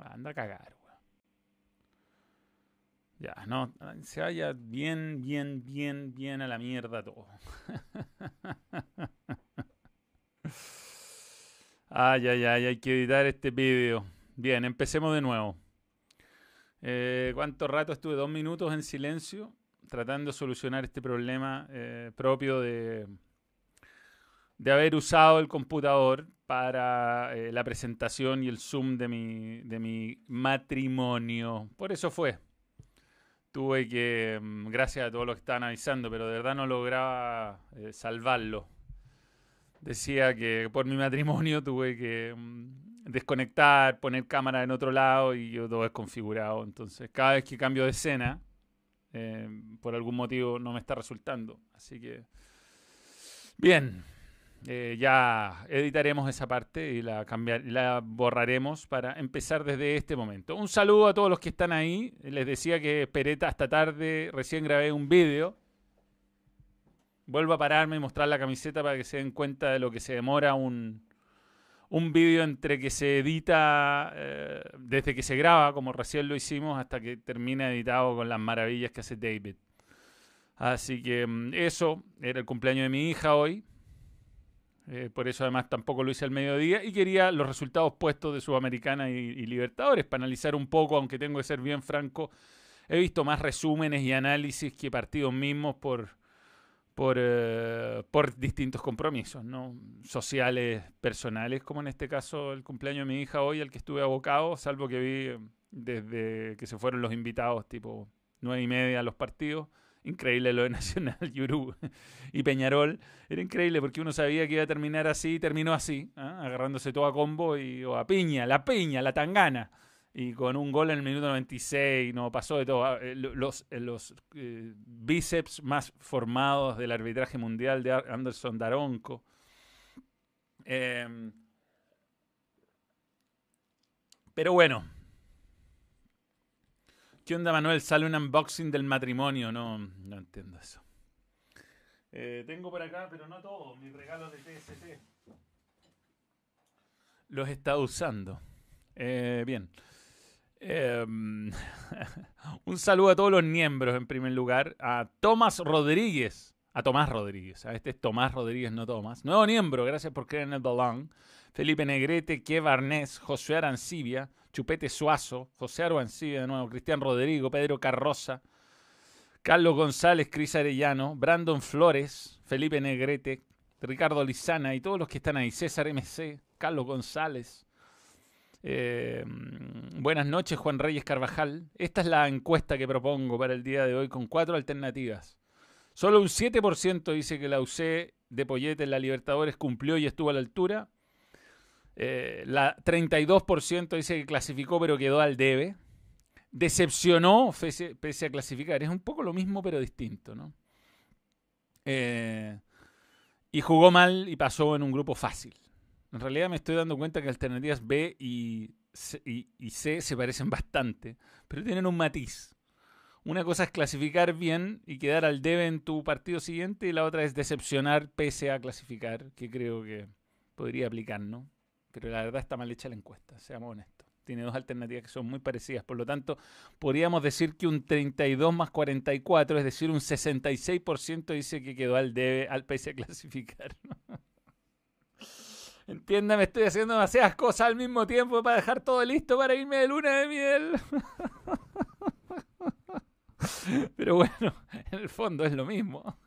Anda a cagar, weón. Ya, no, se vaya bien, bien, bien, bien a la mierda todo. ay, ay, ay, hay que editar este vídeo. Bien, empecemos de nuevo. Eh, ¿Cuánto rato estuve? Dos minutos en silencio tratando de solucionar este problema eh, propio de, de haber usado el computador para eh, la presentación y el Zoom de mi, de mi matrimonio. Por eso fue. Tuve que, mm, gracias a todos los que estaban avisando, pero de verdad no lograba eh, salvarlo. Decía que por mi matrimonio tuve que mm, desconectar, poner cámara en otro lado y yo todo desconfigurado. Entonces, cada vez que cambio de escena, eh, por algún motivo no me está resultando. Así que, bien, eh, ya editaremos esa parte y la, cambiar, la borraremos para empezar desde este momento. Un saludo a todos los que están ahí. Les decía que esperé hasta tarde, recién grabé un vídeo. Vuelvo a pararme y mostrar la camiseta para que se den cuenta de lo que se demora un, un vídeo entre que se edita, eh, desde que se graba, como recién lo hicimos, hasta que termina editado con las maravillas que hace David. Así que mm, eso, era el cumpleaños de mi hija hoy. Eh, por eso además tampoco lo hice al mediodía y quería los resultados puestos de Sudamericana y, Libertadores para analizar un poco, aunque tengo que ser bien franco. He visto más resúmenes y análisis que partidos mismos por, por, eh, por distintos compromisos, ¿no? sociales, personales, como en este caso el cumpleaños de mi hija hoy, al que estuve abocado, salvo que vi desde que se fueron los invitados, tipo nueve y media a los partidos Increíble lo de Nacional, Yuru y Peñarol. Era increíble porque uno sabía que iba a terminar así y terminó así, ¿ah? agarrándose todo a combo y o a piña, la piña, la tangana. Y con un gol en el minuto 96, no pasó de todo. Ah, eh, los, eh, los eh, bíceps más formados del arbitraje mundial de Anderson Daronco. Em, pero bueno, ¿Qué onda, Manuel? Sale un unboxing del matrimonio. No, no entiendo eso. Eh, tengo por acá, pero no todo, mis regalos de TST. Los estado usando. Eh, bien. Em, un saludo a todos los miembros, en primer lugar. A Tomás Rodríguez. A Tomás Rodríguez. A este es Tomás Rodríguez, no Tomás. Nuevo miembro, gracias por creer en el balón. Felipe Negrete, Kev Arnés, Josué Arancibia. Chupete Suazo, José Arbancilla de nuevo, Cristian Rodrigo, Pedro Carroza, Carlos González, Cris Arellano, Brandon Flores, Felipe Negrete, Ricardo Lizana y todos los que están ahí, César MC, Carlos González. Eh, buenas noches, Juan Reyes Carvajal. Esta es la encuesta que propongo para el día de hoy con cuatro alternativas. Solo un 7% dice que la UC de Pollete en la Libertadores cumplió y estuvo a la altura. Eh, la 32% dice que clasificó pero quedó al debe. Decepcionó pese, a clasificar. Es un poco lo mismo pero distinto, ¿no? Eh, y jugó mal y pasó en un grupo fácil. En realidad me estoy dando cuenta que alternativas B y C, se parecen bastante, pero tienen un matiz. Una cosa es clasificar bien y quedar al debe en tu partido siguiente y la otra es decepcionar pese a clasificar, que creo que podría aplicar, ¿no? Pero la verdad está mal hecha la encuesta, seamos honestos. Tiene dos alternativas que son muy parecidas. Por lo tanto, podríamos decir que un 32 más 44, es decir, un 66% dice que quedó al debe al pese a clasificar. Entiéndame, estoy haciendo demasiadas cosas al mismo tiempo para dejar todo listo para irme de luna de miel. Pero bueno, en el fondo es lo mismo.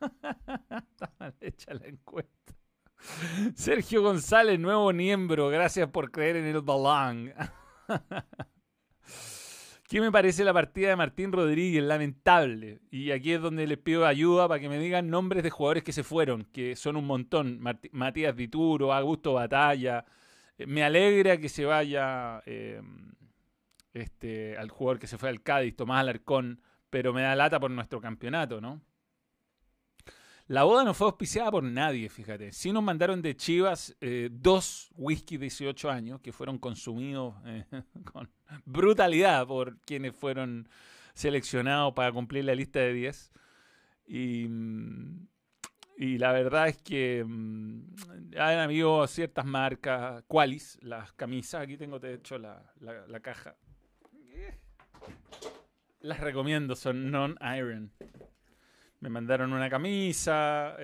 Está mal hecha la encuesta. Sergio González, nuevo miembro. Gracias por creer en el balón. ¿Qué me parece la partida de Martín Rodríguez? Lamentable. Y aquí es donde les pido ayuda para que me digan nombres de jugadores que se fueron, que son un montón. Matías Dituro, Augusto Batalla. Eh, me alegra que se vaya em, este, al jugador que se fue al Cádiz, Tomás Alarcón, pero me da lata por nuestro campeonato, ¿no? La boda no fue auspiciada por nadie, fíjate. Sí nos mandaron de Chivas eh, dos whisky 18 años que fueron consumidos eh, con brutalidad por quienes fueron seleccionados para cumplir la lista de 10. Y, Y la verdad es que mm, han habido ciertas marcas, Qualis, las camisas, aquí tengo de hecho la, la caja. Las recomiendo, son non-iron. Me mandaron una camisa,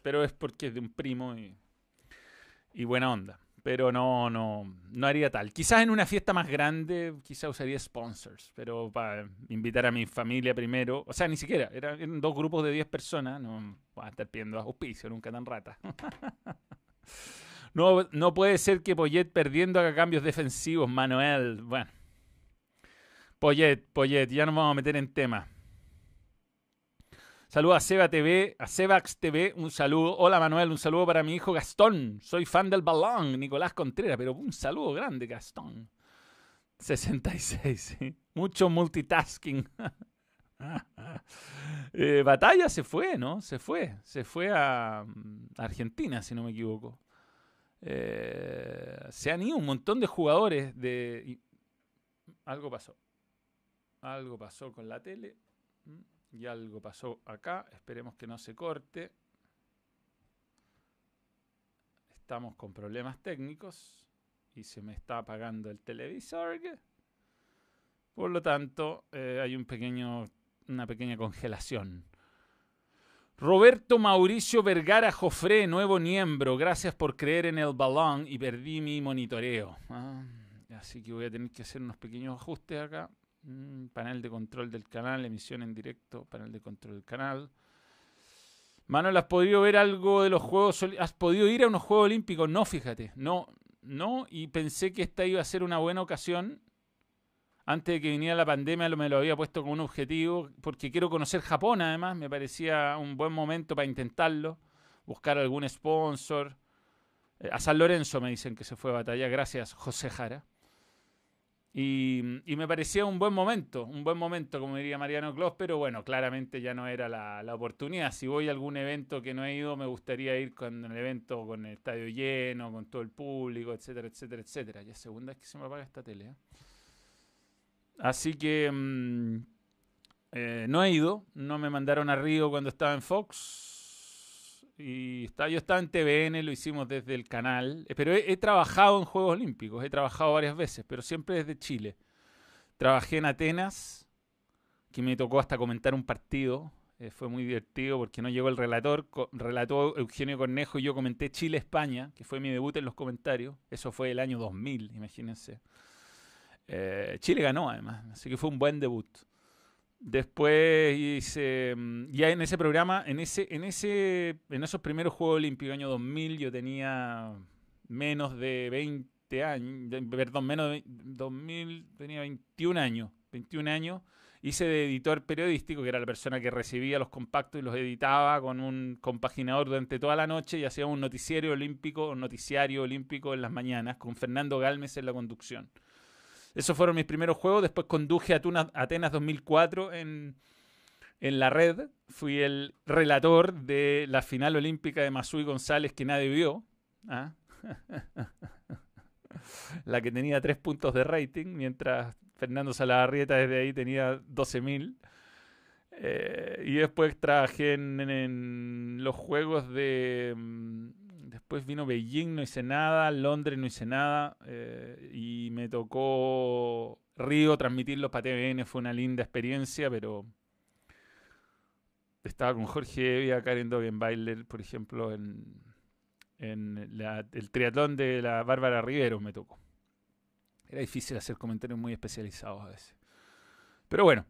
pero es porque es de un primo y, buena onda. Pero no, no, no haría tal. Quizás en una fiesta más grande, quizás usaría sponsors, pero para invitar a mi familia primero. O sea, ni siquiera, eran, dos grupos de 10 personas, no a estar pidiendo auspicio, nunca tan rata. no, no puede ser que Poyet perdiendo haga cambios defensivos, Manuel. Bueno. Poyet, Poyet, ya nos vamos a meter en tema. Saludos a Seba TV, a Sebax TV, un saludo. Hola Manuel, un saludo para mi hijo Gastón. Soy fan del balón, Nicolás Contreras, pero un saludo grande, Gastón. 66, ¿sí? Mucho multitasking. Eh, batalla se fue, ¿no? Se fue. Se fue a mm, Argentina, si no me equivoco. Eh, se han ido un montón de jugadores de... Algo pasó. Algo pasó con la tele. Y algo pasó acá. Esperemos que no se corte. Estamos con problemas técnicos. Y se me está apagando el televisor. Por lo tanto, eh, hay un pequeño, una pequeña congelación. Roberto Mauricio Vergara Jofré, nuevo miembro. Gracias por creer en el balón y perdí mi monitoreo. Ah, así que voy a tener que hacer unos pequeños ajustes acá. Mm, panel de control del canal, emisión en directo, panel de control del canal. Manuel, ¿has podido ver algo de los Juegos ¿Has podido ir a unos Juegos Olímpicos? No, fíjate. No, no. Y pensé que esta iba a ser una buena ocasión. Antes de que viniera la pandemia me lo había puesto como un objetivo. Porque quiero conocer Japón, además. Me parecía un buen momento para intentarlo. Buscar algún sponsor. Eh, a San Lorenzo me dicen que se fue a batalla. Gracias, José Jara. Y, me parecía un buen momento, un buen momento, como diría Mariano Clos, pero bueno, claramente ya no era la, oportunidad. Si voy a algún evento que no he ido, me gustaría ir con el evento con el estadio lleno, con todo el público, etcétera, etcétera, etcétera. Ya es segunda vez que se me apaga esta tele. ¿eh? Así que mm, eh, no he ido, no me mandaron a Río cuando estaba en Fox y está, yo estaba en TVN, lo hicimos desde el canal, eh, pero he, trabajado en Juegos Olímpicos, he trabajado varias veces, pero siempre desde Chile. Trabajé en Atenas, que me tocó hasta comentar un partido, eh, fue muy divertido porque no llegó el relator, relató Eugenio Cornejo y yo comenté Chile-España, que fue mi debut en los comentarios, eso fue el año 2000, imagínense. Eh, Chile ganó además, así que fue un buen debut. Después hice, mm, ya en ese programa, en ese, en ese, en esos primeros Juegos Olímpicos, año 2000, yo tenía menos de 20 años, perdón, menos de 2000, tenía 21 años, 21 años. Hice de editor periodístico, que era la persona que recibía los compactos y los editaba con un compaginador durante toda la noche y hacía un noticiario olímpico, un noticiario olímpico en las mañanas, con Fernando Galmes en la conducción. Esos fueron mis primeros juegos. Después conduje a Atenas 2004 en, en la red. Fui el relator de la final olímpica de Masui González que nadie vio. ¿ah? la que tenía tres puntos de rating, mientras Fernando Salabarrieta desde ahí tenía 12.000. Eh, y después trabajé en, los juegos de mm, Después vino Beijing, no hice nada, Londres no hice nada eh, y me tocó Río transmitirlos para TVN, fue una linda experiencia, pero estaba con Jorge Evia, Karen Dogenbailer, por ejemplo, en, el triatlón de la Bárbara Rivero me tocó. Era difícil hacer comentarios muy especializados a veces. Pero bueno,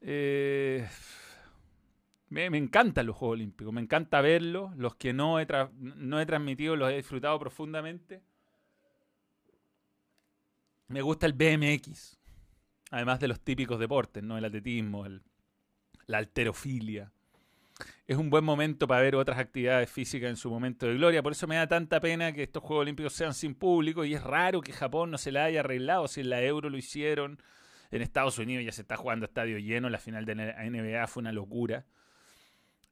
eh, me, encantan los Juegos Olímpicos, me encanta verlos. Los que no he, no he transmitido los he disfrutado profundamente. Me gusta el BMX, además de los típicos deportes, ¿no? El atletismo, la alterofilia. Es un buen momento para ver otras actividades físicas en su momento de gloria. Por eso me da tanta pena que estos Juegos Olímpicos sean sin público y es raro que Japón no se la haya arreglado. Si en la Euro lo hicieron, en Estados Unidos ya se está jugando estadio lleno, la final de la NBA fue una locura.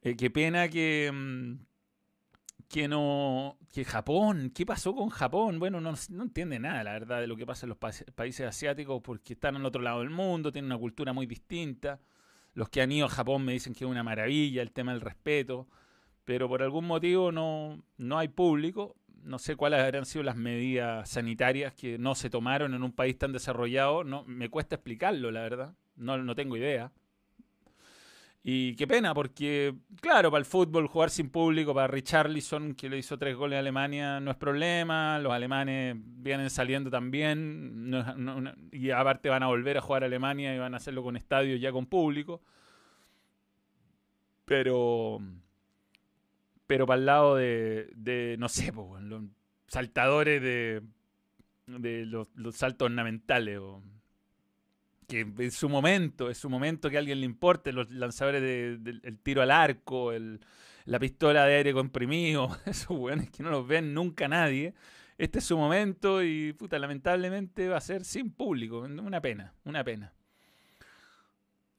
Eh, qué pena que, mm, que no. que Japón. ¿Qué pasó con Japón? Bueno, no, no entiende nada, la verdad, de lo que pasa en los países asiáticos porque están al otro lado del mundo, tienen una cultura muy distinta. Los que han ido a Japón me dicen que es una maravilla el tema del respeto. pero por algún motivo no, no hay público. No sé cuáles habrán sido las medidas sanitarias que no se tomaron en un país tan desarrollado. No, me cuesta explicarlo, la verdad. No, no tengo idea. Y qué pena, porque, claro, para el fútbol jugar sin público, para Richarlison, que le hizo tres goles a Alemania, no es problema. Los alemanes vienen saliendo también. y aparte van a volver a jugar a Alemania y van a hacerlo con estadios ya con público. Pero. Pero para el lado de, no sé, los saltadores de, los, saltos ornamentales. O, que en su momento, es su momento que a alguien le importe, los lanzadores del tiro al arco, el, la pistola de aire comprimido, esos weones que no los ven nunca nadie. Este es su momento y, puta, lamentablemente va a ser sin público. Una pena, una pena.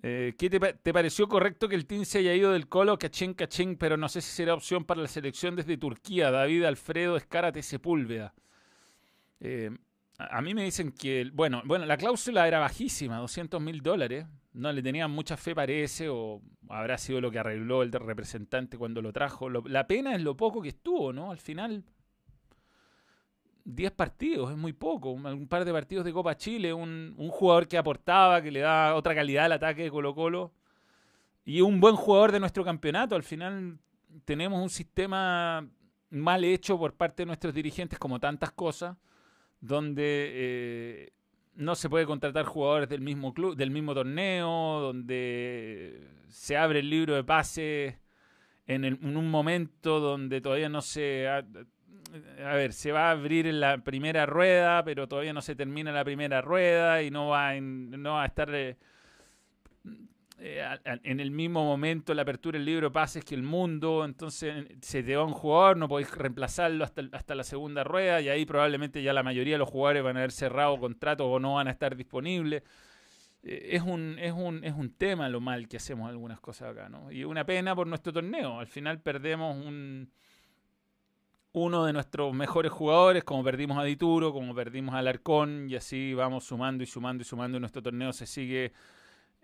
Eh, ¿Qué te, pareció correcto que el team se haya ido del Colo, cachín, cachín, pero no sé si será opción para la selección desde Turquía? David Alfredo Escárate Sepúlveda. Eh, a mí me dicen que, bueno, bueno, la cláusula era bajísima, 200 mil dólares. No le tenían mucha fe, parece, o habrá sido lo que arregló el representante cuando lo trajo. la pena es lo poco que estuvo, ¿no? Al final, 10 partidos, es muy poco. Un, par de partidos de Copa Chile, un, un, jugador que aportaba, que le da otra calidad al ataque de Colo Colo. Y un buen jugador de nuestro campeonato. Al final tenemos un sistema mal hecho por parte de nuestros dirigentes, como tantas cosas donde eh, no se puede contratar jugadores del mismo club, del mismo torneo, donde se abre el libro de pases en, un momento donde todavía no se a, ver, se va a abrir en la primera rueda, pero todavía no se termina la primera rueda y no va, no va a estar eh, en el mismo momento la apertura del libro pases que el mundo, entonces se te va un jugador, no podéis reemplazarlo hasta, hasta la segunda rueda y ahí probablemente ya la mayoría de los jugadores van a haber cerrado contrato o no van a estar disponibles. Eh, es, un, es, un, es un tema lo mal que hacemos algunas cosas acá, ¿no? Y una pena por nuestro torneo. Al final perdemos un, uno de nuestros mejores jugadores, como perdimos a Dituro, como perdimos a Alarcón, y así vamos sumando y sumando y sumando y nuestro torneo se sigue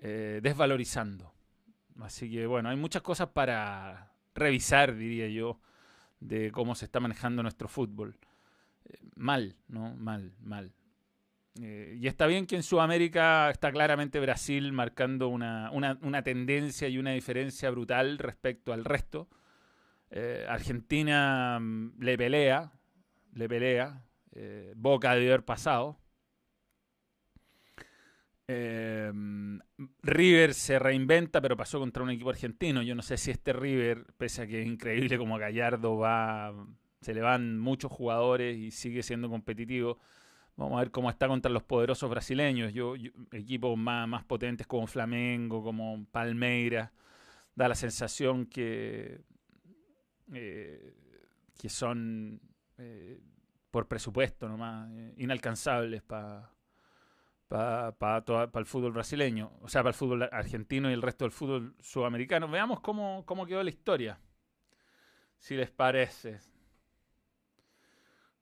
eh, desvalorizando. Así que bueno, hay muchas cosas para revisar, diría yo, de cómo se está manejando nuestro fútbol. Eh, mal, ¿no? Mal, mal. Eh, y está bien que en Sudamérica está claramente Brasil marcando una, una, tendencia y una diferencia brutal respecto al resto. Argentina mm, le pelea, le pelea. Boca de haber pasado. Em, River se reinventa, pero pasó contra un equipo argentino. Yo no sé si este River, pese a que es increíble como Gallardo va, se le van muchos jugadores y sigue siendo competitivo. Vamos a ver cómo está contra los poderosos brasileños. Yo, equipos más, más potentes como Flamengo, como Palmeiras, da la sensación que, eh, que son eh, por presupuesto nomás eh, inalcanzables para para el fútbol brasileño, o sea, para el fútbol argentino y el resto del fútbol sudamericano. Veamos cómo, quedó la historia, si les parece.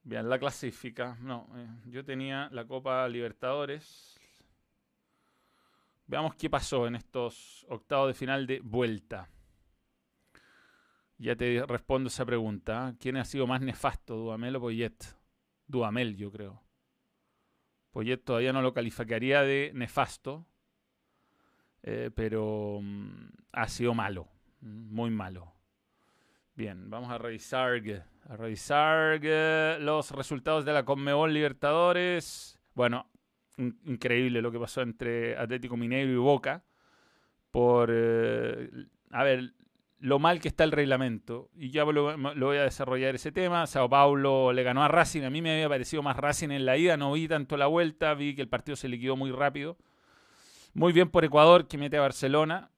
Bien, la clasifica. No, eh, yo tenía la Copa Libertadores. Veamos qué pasó en estos octavos de final de vuelta. Ya te respondo esa pregunta. ¿Quién ha sido más nefasto, Dudamel o Poyet? Dudamel, yo creo. Poyet todavía no lo calificaría de nefasto, eh, pero mm, ha sido malo, muy malo. Bien, vamos a revisar, a revisar los resultados de la Conmebol Libertadores. Bueno, increíble lo que pasó entre Atlético Mineiro y Boca. Por, eh, a ver, lo mal que está el reglamento. Y ya lo, voy a desarrollar ese tema. Sao Paulo le ganó a Racing. A mí me había parecido más Racing en la ida. No vi tanto la vuelta. Vi que el partido se liquidó muy rápido. Muy bien por Ecuador, que mete a Barcelona.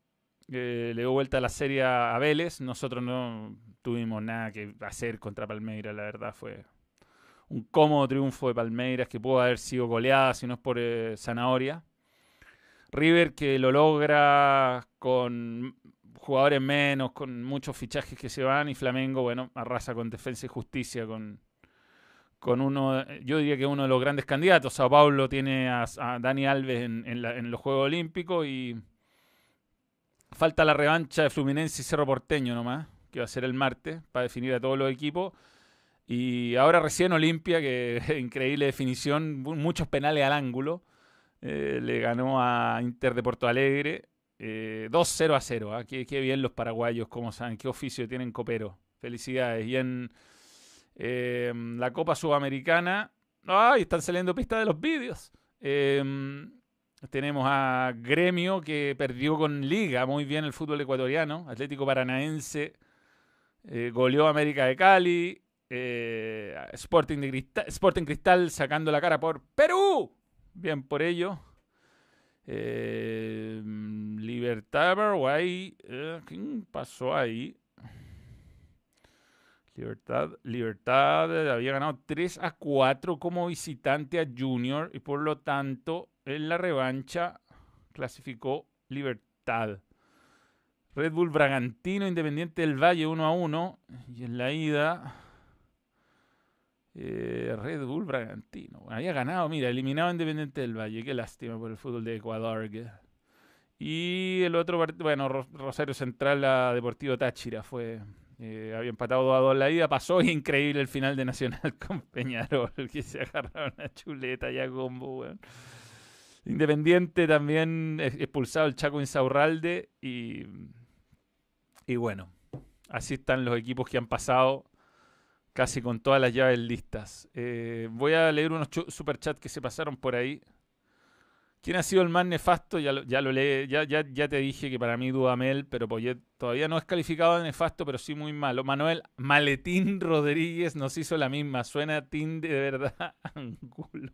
le dio vuelta a la serie a Vélez. Nosotros no tuvimos nada que hacer contra Palmeiras. La verdad fue un cómodo triunfo de Palmeiras que pudo haber sido goleada si no es por eh, Zanahoria. River que lo logra con jugadores menos, con muchos fichajes que se van y Flamengo, bueno, arrasa con defensa y justicia, con, con uno, yo diría que uno de los grandes candidatos. Sao Paulo tiene a, Dani Alves en, en, los Juegos Olímpicos y falta la revancha de Fluminense y Cerro Porteño nomás, que va a ser el martes, para definir a todos los equipos. Y ahora recién Olimpia, que increíble definición, muchos penales al ángulo. Eh, le ganó a Inter de Porto Alegre. 2-0 a 0. ¿ah? Qué, bien los paraguayos, como saben, qué oficio tienen copero. Felicidades. Y en la Copa Sudamericana, ¡ay! Están saliendo pistas de los vídeos. Tenemos a Gremio que perdió con Liga muy bien el fútbol ecuatoriano. Atlético Paranaense eh, goleó América de Cali. Eh, Sporting, de Cristal, Sporting Cristal sacando la cara por Perú. Bien por ello. Eh, Libertad Paraguay. Eh, ¿Quién pasó ahí? Libertad, Libertad había ganado 3 a 4 como visitante a Junior y por lo tanto en la revancha clasificó Libertad. Red Bull Bragantino, Independiente del Valle 1 a 1. Y en la ida, eh, Red Bull Bragantino. Había ganado, mira, eliminado Independiente del Valle. Qué lástima por el fútbol de Ecuador. Y el otro, bueno, Rosario Central a Deportivo Táchira fue. Eh, había empatado 2 a 2 en la ida, pasó increíble el final de Nacional con Peñarol, que se agarraron una chuleta ya combo. Independiente también expulsado el Chaco Insaurralde y, y bueno, así están los equipos que han pasado casi con todas las llaves listas. Eh, voy a leer unos superchats que se pasaron por ahí. ¿Quién ha sido el más nefasto? Ya lo, ya leí, ya, ya, te dije que para mí Dudamel, pero todavía no es calificado de nefasto, pero sí muy malo. Manuel Maletín Rodríguez nos hizo la misma. Suena Tin de verdad, Angulo.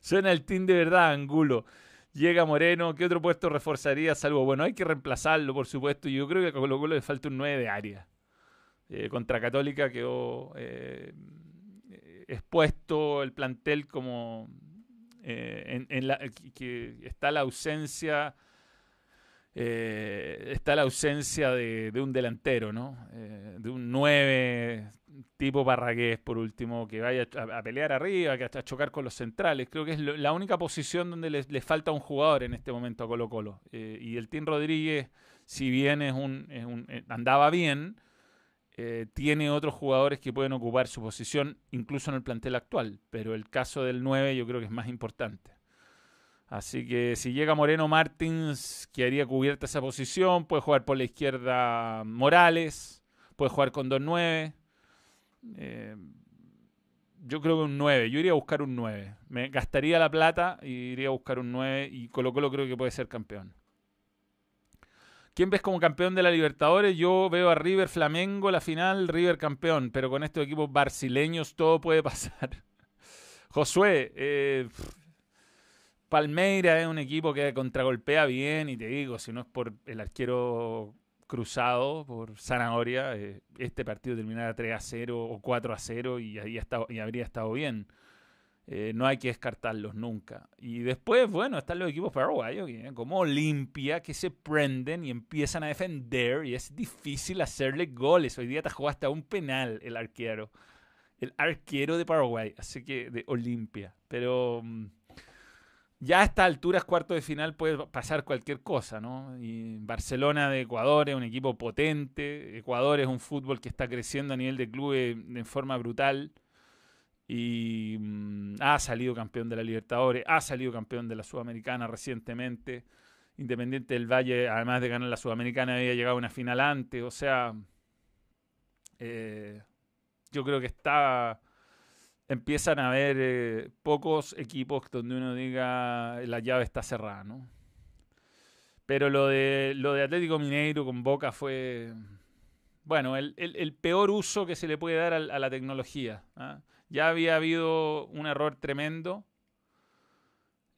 Suena el team de verdad, Angulo. Llega Moreno, ¿qué otro puesto reforzaría? Salvo, bueno, hay que reemplazarlo, por supuesto. Yo creo que a Colo Colo le falta un 9 de área. Eh, contra Católica quedó eh, expuesto el plantel como eh, en, la, que está la ausencia está la ausencia de, un delantero, ¿no? de un 9 tipo Barragués, por último, que vaya a, pelear arriba, que hasta chocar con los centrales. Creo que es la única posición donde le, falta un jugador en este momento a Colo Colo. Eh, y el Team Rodríguez, si bien es un, eh, andaba bien, eh, tiene otros jugadores que pueden ocupar su posición, incluso en el plantel actual. Pero el caso del 9 yo creo que es más importante. Así que si llega Moreno Martins, que haría cubierta esa posición, puede jugar por la izquierda Morales, puede jugar con 2-9 eh, yo creo que un 9. Yo iría a buscar un 9. Me gastaría la plata y iría a buscar un 9 y Colo Colo creo que puede ser campeón. ¿Quién ves como campeón de la Libertadores? Yo veo a River Flamengo la final, River campeón, pero con estos equipos brasileños todo puede pasar. Josué, eh, Palmeira es un equipo que contragolpea bien y te digo, si no es por el arquero cruzado por Zanahoria, eh, este partido terminara 3 a 0 o 4 a 0 y, ahí y habría estado bien. Eh, no hay que descartarlos nunca. Y después, bueno, están los equipos paraguayos como Olimpia que se prenden y empiezan a defender y es difícil hacerle goles. Hoy día jugó hasta un penal el arquero. El arquero de Paraguay, así que de Olimpia. Pero... Mm, ya a estas alturas, cuarto de final, puede pasar cualquier cosa, ¿no? Barcelona de Ecuador es un equipo potente. Ecuador es un fútbol que está creciendo a nivel de club de forma brutal. Y mm, ha salido campeón de la Libertadores, ha salido campeón de la Sudamericana recientemente. Independiente del Valle, además de ganar la Sudamericana, había llegado a una final antes. O sea, eh, yo creo que está empiezan a haber eh, pocos equipos donde uno diga la llave está cerrada, ¿no? Pero lo de, lo de Atlético Mineiro con Boca fue, bueno, el, peor uso que se le puede dar a, la tecnología. ¿ah? Ya había habido un error tremendo.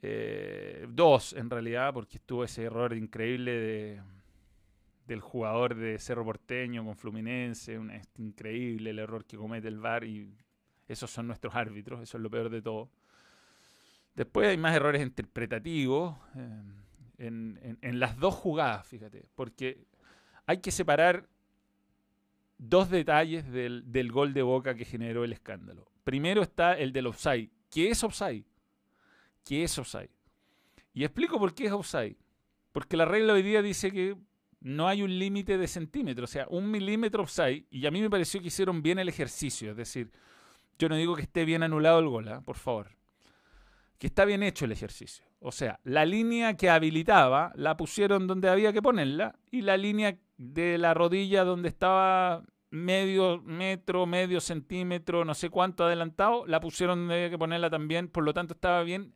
Eh, dos, en realidad, porque estuvo ese error increíble de, del jugador de Cerro Porteño con Fluminense. Un, es increíble el error que comete el VAR y esos son nuestros árbitros, eso es lo peor de todo. Después hay más errores interpretativos eh, en, las dos jugadas, fíjate, porque hay que separar dos detalles del, gol de Boca que generó el escándalo. Primero está el del offside. ¿Qué es offside? ¿Qué es offside? Y explico por qué es offside. Porque la regla hoy día dice que no hay un límite de centímetros, o sea, un milímetro offside, y a mí me pareció que hicieron bien el ejercicio, es decir, yo no digo que esté bien anulado el gol, ¿ah? por favor, que está bien hecho el ejercicio. O sea, la línea que habilitaba la pusieron donde había que ponerla y la línea de la rodilla donde estaba medio metro, medio centímetro, no sé cuánto adelantado, la pusieron donde había que ponerla también, por lo tanto estaba bien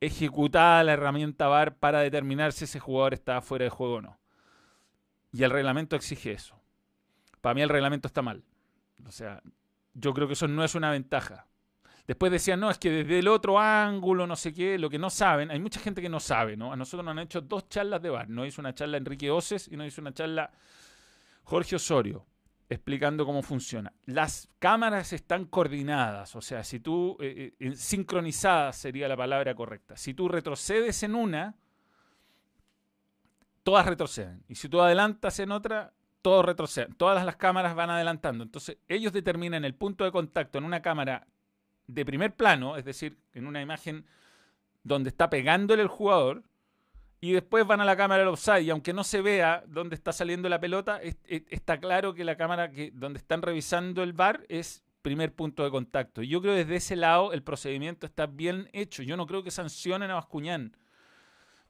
ejecutada la herramienta VAR para determinar si ese jugador estaba fuera de juego o no. Y el reglamento exige eso. Para mí el reglamento está mal. O sea, yo creo que eso no es una ventaja. Después decían, no, es que desde el otro ángulo, no sé qué, lo que no saben, hay mucha gente que no sabe, ¿no? A nosotros nos han hecho dos charlas de bar. No hizo una charla Enrique Oces y no hizo una charla Jorge Osorio explicando cómo funciona. Las cámaras están coordinadas, o sea, si tú, eh, eh, sincronizadas sería la palabra correcta. Si tú retrocedes en una, todas retroceden. Y si tú adelantas en otra, todos retroceden. Todas las cámaras van adelantando. Entonces, ellos determinan el punto de contacto en una cámara de primer plano, es decir, en una imagen donde está pegándole el jugador, y después van a la cámara del offside y aunque no se vea dónde está saliendo la pelota, está claro que la cámara que, donde están revisando el bar es primer punto de contacto. Yo creo que desde ese lado el procedimiento está bien hecho. Yo no creo que sancionen a Bascuñán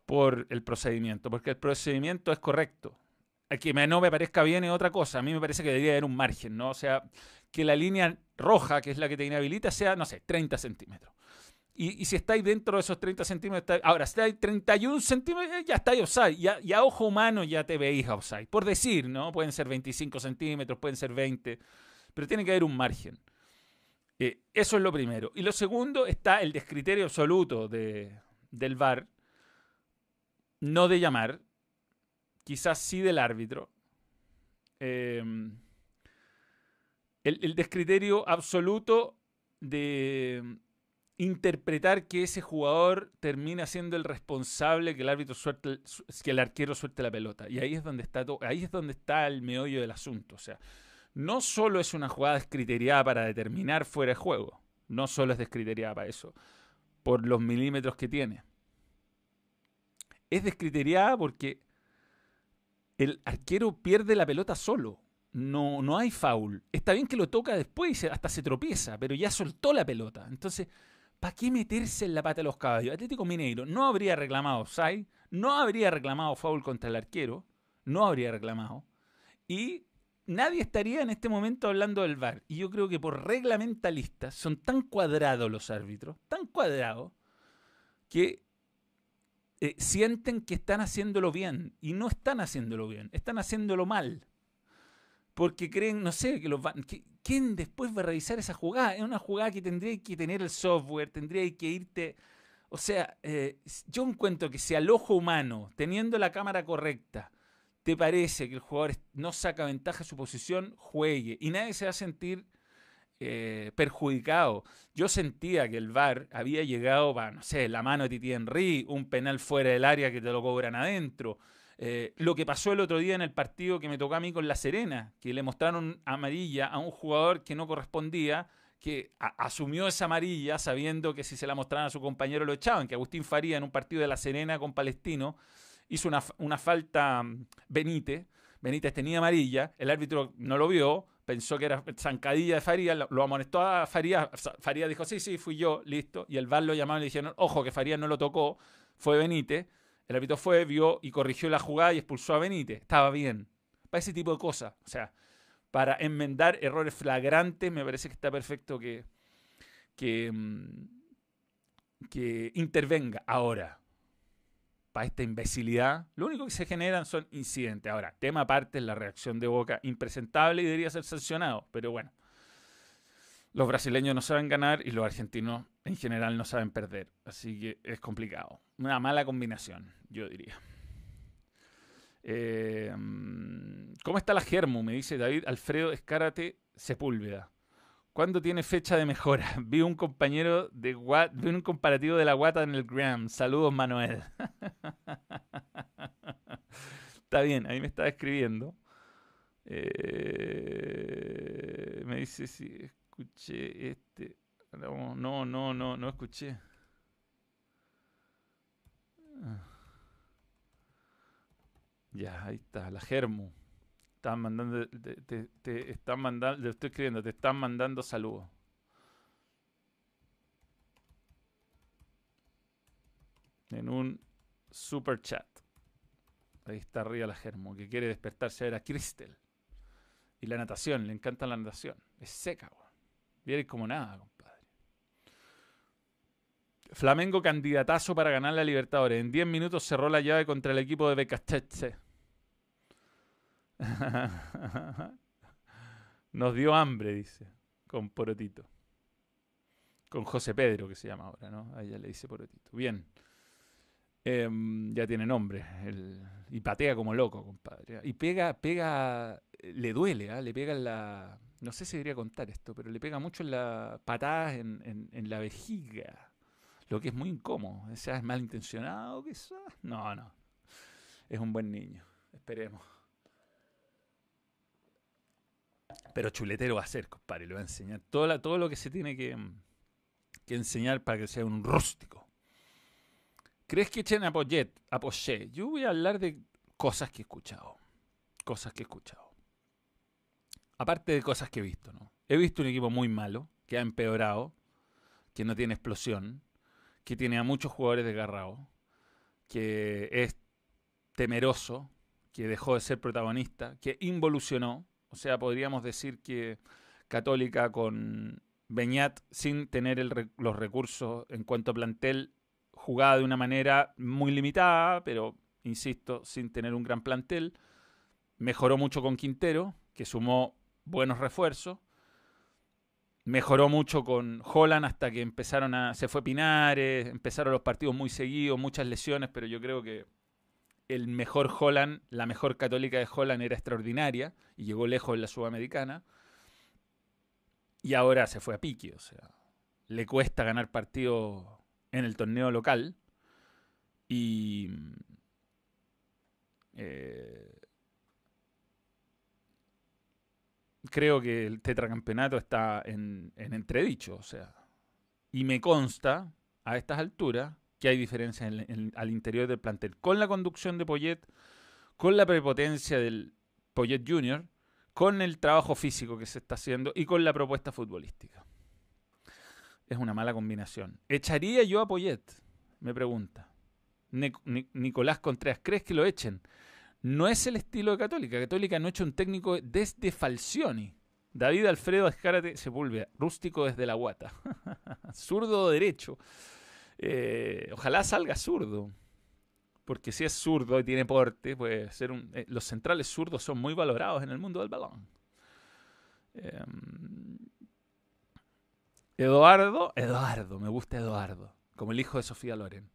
por el procedimiento, porque el procedimiento es correcto. A que no me parezca bien es otra cosa. A mí me parece que debería haber un margen, ¿no? O sea, que la línea roja, que es la que te inhabilita, sea, no sé, 30 centímetros. Y, si estáis dentro de esos 30 centímetros, ahora, si estáis 31 centímetros, eh, ya estáis offside. Ya, ya ojo humano ya te veis offside. Por decir, ¿no? Pueden ser 25 centímetros, pueden ser 20, pero tiene que haber un margen. Eh, eso es lo primero. Y lo segundo está el descriterio absoluto de, del VAR, no de llamar, quizás sí del árbitro. Em, el, el descriterio absoluto de interpretar que ese jugador termina siendo el responsable que el árbitro suelte, que el arquero suelte la pelota. Y ahí es donde está todo, ahí es donde está el meollo del asunto. O sea, no solo es una jugada descriteriada para determinar fuera de juego, no solo es descriteriada para eso, por los milímetros que tiene. Es descriteriada porque el arquero pierde la pelota solo. No, no hay foul. Está bien que lo toca después y hasta se tropieza, pero ya soltó la pelota. Entonces, ¿Para qué meterse en la pata de los caballos? Atlético Mineiro no habría reclamado Sai, no habría reclamado foul contra el arquero, no habría reclamado. Y nadie estaría en este momento hablando del VAR. Y yo creo que por reglamentalistas son tan cuadrados los árbitros, tan cuadrados, que eh, sienten que están haciéndolo bien. Y no están haciéndolo bien, están haciéndolo mal. Porque creen, no sé, que los van, ¿quién después va a revisar esa jugada? Es una jugada que tendría que tener el software, tendría que irte... O sea, eh, yo encuentro que si al ojo humano, teniendo la cámara correcta, te parece que el jugador no saca ventaja de su posición, juegue. Y nadie se va a sentir eh, perjudicado. Yo sentía que el VAR había llegado, no sé, la mano de Titi Henry, un penal fuera del área que te lo cobran adentro. Eh, lo que pasó el otro día en el partido que me tocó a mí con La Serena, que le mostraron amarilla a un jugador que no correspondía, que asumió esa amarilla sabiendo que si se la mostraran a su compañero lo echaban, que Agustín Faría en un partido de La Serena con Palestino hizo una, una falta mm, Benítez, Benítez tenía amarilla, el árbitro no lo vio, pensó que era zancadilla de Faría, lo, amonestó a Faría, Faría dijo, sí, sí, fui yo, listo, y el VAR lo llamaron y le dijeron, ojo, que Faría no lo tocó, fue Benítez, el árbitro fue, vio y corrigió la jugada y expulsó a Benítez. Estaba bien. Para ese tipo de cosas. O sea, para enmendar errores flagrantes, me parece que está perfecto que, que, mm, que intervenga. Ahora, para esta imbecilidad, lo único que se generan son incidentes. Ahora, tema aparte es la reacción de Boca, impresentable y debería ser sancionado. Pero bueno, los brasileños no saben ganar y los argentinos en general no saben perder. Así que es complicado. Una mala combinación, yo diría. Eh, ¿Cómo está la Germu? Me dice David Alfredo Escárate Sepúlveda. ¿Cuándo tiene fecha de mejora? Vi un compañero de vi un comparativo de la guata en el Gram. Saludos, Manuel. está bien, ahí me estaba escribiendo. Eh, me dice si escuché este. No, no, no, no, no escuché. Ya, ahí está, la Germu. Están mandando, te, están mandando, le estoy escribiendo, te están mandando saludos. En un super chat. Ahí está arriba la Germu, que quiere despertarse a ver a Cristel. Y la natación, le encanta la natación. Es seca, weón. Viene como nada. Flamengo candidatazo para ganar la Libertadores. En 10 minutos cerró la llave contra el equipo de Becastetse. Nos dio hambre, dice, con Porotito. Con José Pedro, que se llama ahora, ¿no? Ahí ya le dice Porotito. Bien. Em, ya tiene nombre. y patea como loco, compadre. Y pega, pega, le duele, ¿ah? le pega en la... No sé si debería contar esto, pero le pega mucho en la patadas en, en, la vejiga. Lo que es muy incómodo. Sea, es malintencionado, quizás. No, no. Es un buen niño. Esperemos. Pero chuletero va a ser, compadre. Le va a enseñar todo, todo lo que se tiene que, que enseñar para que sea un rústico. ¿Crees que echen a Poyet, Yo voy a hablar de cosas que he escuchado. Cosas que he escuchado. Aparte de cosas que he visto, ¿no? He visto un equipo muy malo, que ha empeorado, que no tiene explosión, que tiene a muchos jugadores desgarrados, que es temeroso, que dejó de ser protagonista, que involucionó. O sea, podríamos decir que Católica con Beñat, sin tener los recursos en cuanto a plantel, jugada de una manera muy limitada, pero insisto, sin tener un gran plantel. Mejoró mucho con Quintero, que sumó buenos refuerzos. Mejoró mucho con Holland hasta que empezaron a. Se fue Pinares, empezaron los partidos muy seguidos, muchas lesiones, pero yo creo que el mejor Holland, la mejor católica de Holland era extraordinaria y llegó lejos en la Sudamericana. Y ahora se fue a pique, o sea, le cuesta ganar partidos en el torneo local. Y eh, creo que el tetracampeonato está en, entredicho. O sea, y me consta a estas alturas que hay diferencias al interior del plantel. Con la conducción de Poyet, con la prepotencia del Poyet Junior, con el trabajo físico que se está haciendo y con la propuesta futbolística es una mala combinación. ¿Echaría yo a Poyet? Me pregunta. Nicolás Contreras, ¿crees que lo echen? No es el estilo de Católica. Católica no ha hecho un técnico desde Falcioni. David Alfredo Escárate Sepúlveda, rústico desde la guata. zurdo derecho. Eh, ojalá salga zurdo. Porque si es zurdo y tiene porte, puede ser un. Eh, los centrales zurdos son muy valorados en el mundo del balón. Eh, Eduardo, Eduardo, me gusta Eduardo, como el hijo de Sofía Loren.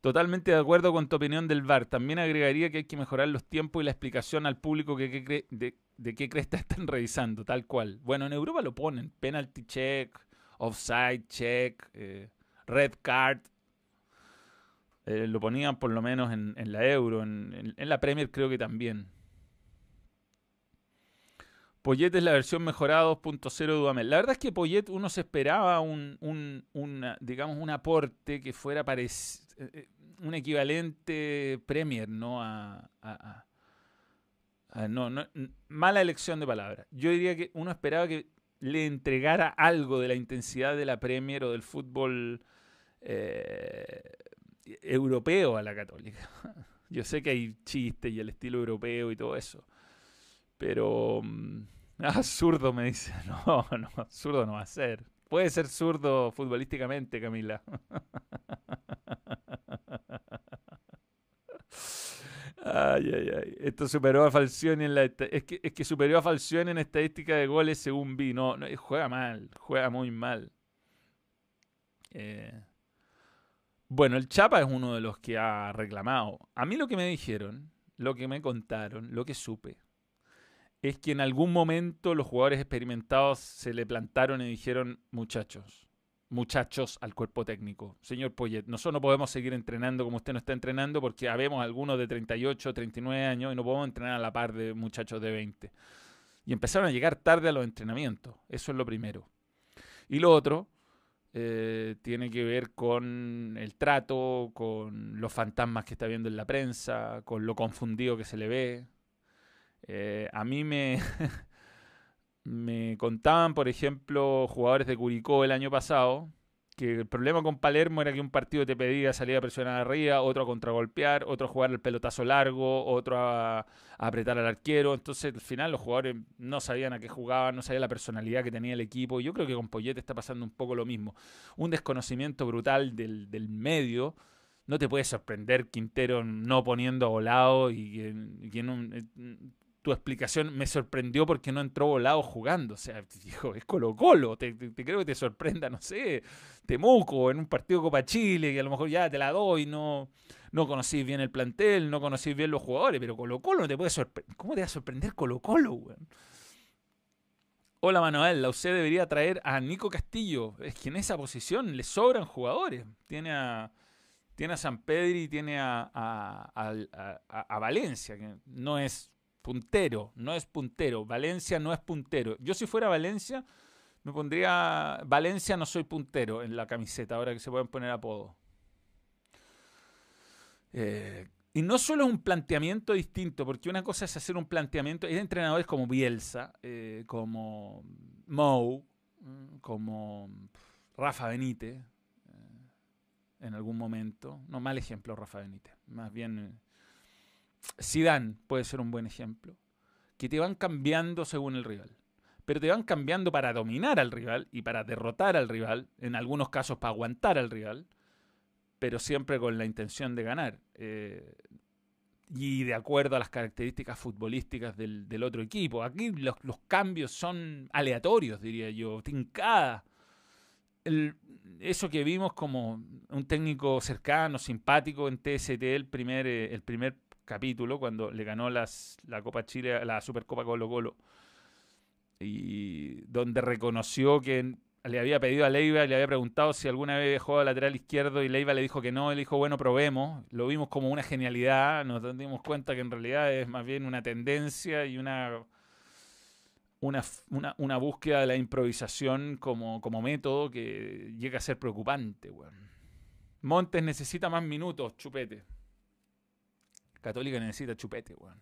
Totalmente de acuerdo con tu opinión del VAR. También agregaría que hay que mejorar los tiempos y la explicación al público de, qué cresta están revisando, tal cual. Bueno, en Europa lo ponen. Penalty check, offside check, eh, red card. Eh, lo ponían por lo menos en, la Euro, en, la Premier creo que también. Poyet es la versión mejorada 2.0 de Dudamel. La verdad es que Poyet uno se esperaba un, digamos, un aporte que fuera eh, un equivalente Premier, ¿no? A, no, mala elección de palabras. Yo diría que uno esperaba que le entregara algo de la intensidad de la Premier o del fútbol eh, europeo a la católica. Yo sé que hay chistes y el estilo europeo y todo eso. Pero. Mm, ah, zurdo me dice. No, no, zurdo no va a ser. Puede ser zurdo futbolísticamente, Camila. Ay, ay, ay. Esto superó a Falcioni en la. Es que, es que superó a Falcioni en estadística de goles según vi. No, no juega mal. Juega muy mal. Eh, bueno, el Chapa es uno de los que ha reclamado. A mí lo que me dijeron, lo que me contaron, lo que supe, es que en algún momento los jugadores experimentados se le plantaron y dijeron, muchachos, muchachos al cuerpo técnico, señor Poyet, nosotros no podemos seguir entrenando como usted no está entrenando porque habemos algunos de 38, 39 años y no podemos entrenar a la par de muchachos de 20. Y empezaron a llegar tarde a los entrenamientos, eso es lo primero. Y lo otro, eh, tiene que ver con el trato, con los fantasmas que está viendo en la prensa, con lo confundido que se le ve. Eh, a mí me, me contaban, por ejemplo, jugadores de Curicó el año pasado, que el problema con Palermo era que un partido te pedía salir a presionar arriba, otro a contragolpear, otro a jugar el pelotazo largo, otro a, apretar al arquero. Entonces, al final, los jugadores no sabían a qué jugaban, no sabían la personalidad que tenía el equipo. Yo creo que con Poyete está pasando un poco lo mismo. Un desconocimiento brutal del, medio. No te puede sorprender Quintero no poniendo volado y, y en un, tu explicación me sorprendió porque no entró volado jugando. O sea, dijo, es Colo Colo. Te, creo que te sorprenda, no sé, Temuco en un partido Copa Chile, que a lo mejor ya te la doy, no, no conocís bien el plantel, no conocís bien los jugadores, pero Colo Colo no te puede sorprender. ¿Cómo te va a sorprender Colo Colo, weón? Hola Manuel, la UC debería traer a Nico Castillo. Es que en esa posición le sobran jugadores. Tiene a, tiene a San Pedri y tiene a, a Valencia, que no es puntero, no es puntero. Valencia no es puntero. Yo si fuera Valencia, me pondría Valencia no soy puntero en la camiseta, ahora que se pueden poner apodo. Eh, y no solo es un planteamiento distinto, porque una cosa es hacer un planteamiento, hay entrenadores como Bielsa, eh, como Mou, mm, como Rafa Benítez, eh, en algún momento. No, mal ejemplo Rafa Benítez, más bien Zidane puede ser un buen ejemplo, que te van cambiando según el rival. Pero te van cambiando para dominar al rival y para derrotar al rival, en algunos casos para aguantar al rival, pero siempre con la intención de ganar. Eh, y de acuerdo a las características futbolísticas del, otro equipo. Aquí los, cambios son aleatorios, diría yo, tincada. eso que vimos como un técnico cercano, simpático en TST el primer, eh, el primer capítulo cuando le ganó las, la Copa Chile, la Supercopa Colo Colo, y donde reconoció que le había pedido a Leiva, le había preguntado si alguna vez jugado lateral izquierdo y Leiva le dijo que no, él dijo, bueno, probemos, lo vimos como una genialidad, nos dimos cuenta que en realidad es más bien una tendencia y una... Una, una, búsqueda de la improvisación como, como método que llega a ser preocupante. Montes necesita más minutos, chupete. Católica necesita chupete, weón.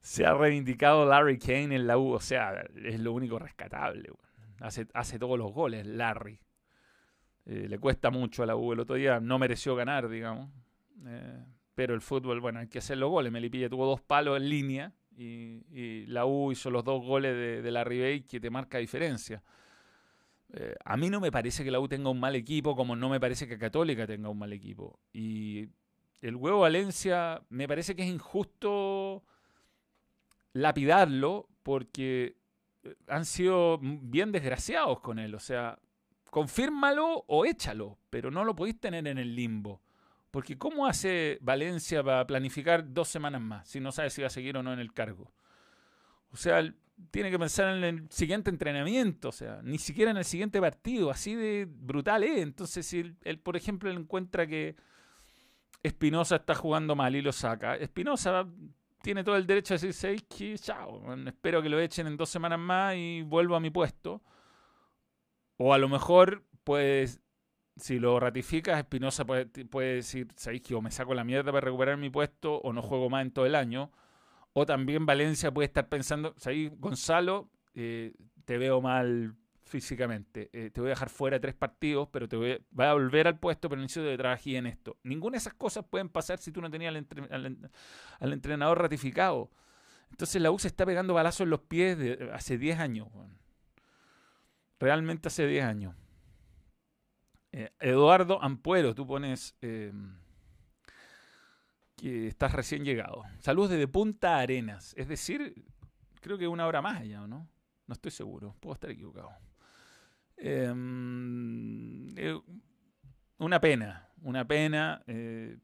Se ha reivindicado Larry Kane en la U, o sea, es lo único rescatable, weón. Hace, hace todos los goles, Larry. Eh, le cuesta mucho a la U. El otro día no mereció ganar, digamos. Eh, pero el fútbol, bueno, hay que hacer los goles. Melipilla tuvo dos palos en línea y, la U hizo los dos goles de, de Larry Bay que te marca diferencia. Eh, a mí no me parece que la U tenga un mal equipo, como no me parece que Católica tenga un mal equipo. Y el huevo Valencia me parece que es injusto lapidarlo porque eh, han sido bien desgraciados con él. O sea, confírmalo o échalo, pero no lo podéis tener en el limbo. Porque ¿cómo hace Valencia para planificar dos semanas más si no sabe si va a seguir o no en el cargo? O sea, tiene que pensar en el siguiente entrenamiento, o sea, ni siquiera en el siguiente partido, así de brutal es. Entonces, si él, por ejemplo, encuentra que Espinosa está jugando mal y lo saca, Espinosa tiene todo el derecho a decirse, que chao, espero que lo echen en dos semanas más y vuelvo a mi puesto. O a lo mejor, pues, si lo ratificas, Espinosa puede, puede decir, ¿sabéis que o me saco la mierda para recuperar mi puesto o no juego más en todo el año? O también Valencia puede estar pensando, ahí Gonzalo, eh, te veo mal físicamente, eh, te voy a dejar fuera tres partidos, pero te voy a, volver al puesto, pero necesito que trabajes en esto. Ninguna de esas cosas pueden pasar si tú no tenías al, entrenador ratificado. Entonces la U se está pegando balazos en los pies hace 10 años. Realmente hace 10 años. Eh, Eduardo Ampuero, tú pones estás recién llegado. Saludos desde Punta Arenas. Es decir, creo que una hora más allá, ¿no? No estoy seguro. Puedo estar equivocado. Em, eh, una pena. Una pena. Eh,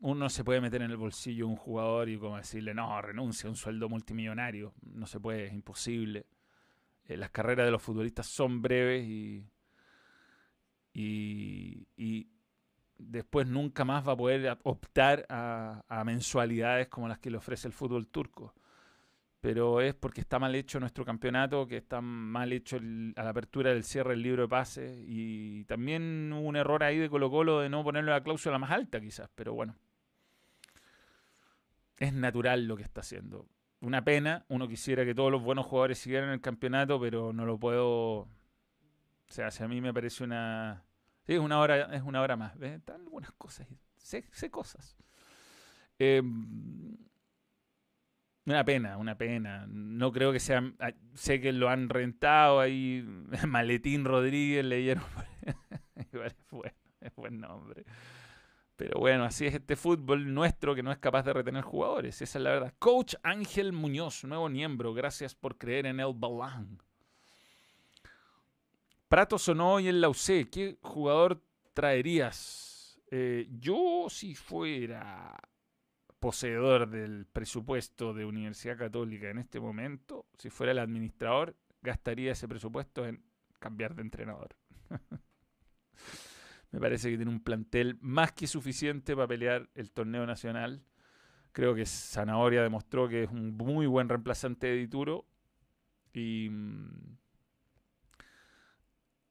uno se puede meter en el bolsillo un jugador y como decirle, no, renuncia a un sueldo multimillonario. No se puede, es imposible. Eh, las carreras de los futbolistas son breves y, y, después nunca más va a poder optar a, mensualidades como las que le ofrece el fútbol turco. pero es porque está mal hecho nuestro campeonato, que está mal hecho a la apertura del cierre del libro de pases y también hubo un error ahí de Colo Colo de no ponerle la cláusula más alta quizás, pero bueno. Es natural lo que está haciendo. Una pena, uno quisiera que todos los buenos jugadores siguieran el campeonato, pero no lo puedo... O sea, si a mí me parece una... Sí, es una hora, es una hora más. ¿ves? Están algunas cosas. Sé, cosas. Eh, una pena, una pena. No creo que sea. Ah, sé que lo han rentado ahí. Maletín Rodríguez leyeron. Igual es bueno, es buen nombre. Pero bueno, así es este fútbol nuestro que no es capaz de retener jugadores. Esa es la verdad. Coach Ángel Muñoz, nuevo miembro. Gracias por creer en el Balán. Prato sonó hoy en la UC. ¿Qué jugador traerías? Eh, yo, si fuera poseedor del presupuesto de Universidad Católica en este momento, si fuera el administrador, gastaría ese presupuesto en cambiar de entrenador. Me parece que tiene un plantel más que suficiente para pelear el torneo nacional. Creo que Zanahoria demostró que es un muy buen reemplazante de Dituro. Y,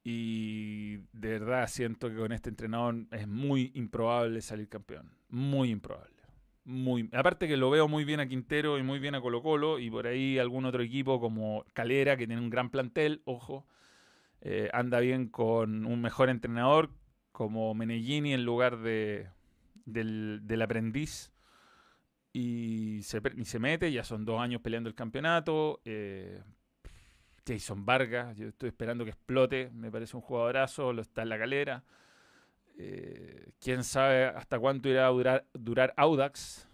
y de verdad siento que con este entrenador es muy improbable salir campeón. Muy improbable muy. Aparte que lo veo muy bien a Quintero y muy bien a Colo Colo y por ahí algún otro equipo como Calera, que tiene un gran plantel, ojo, eh, anda bien con un mejor entrenador como Menellini en lugar de, del, aprendiz. Y se, se mete, ya son dos años peleando el campeonato. Eh, Jason Vargas, yo estoy esperando que explote, me parece un jugadorazo, lo está en la calera. Eh, quién sabe hasta cuánto irá a durar, Audax.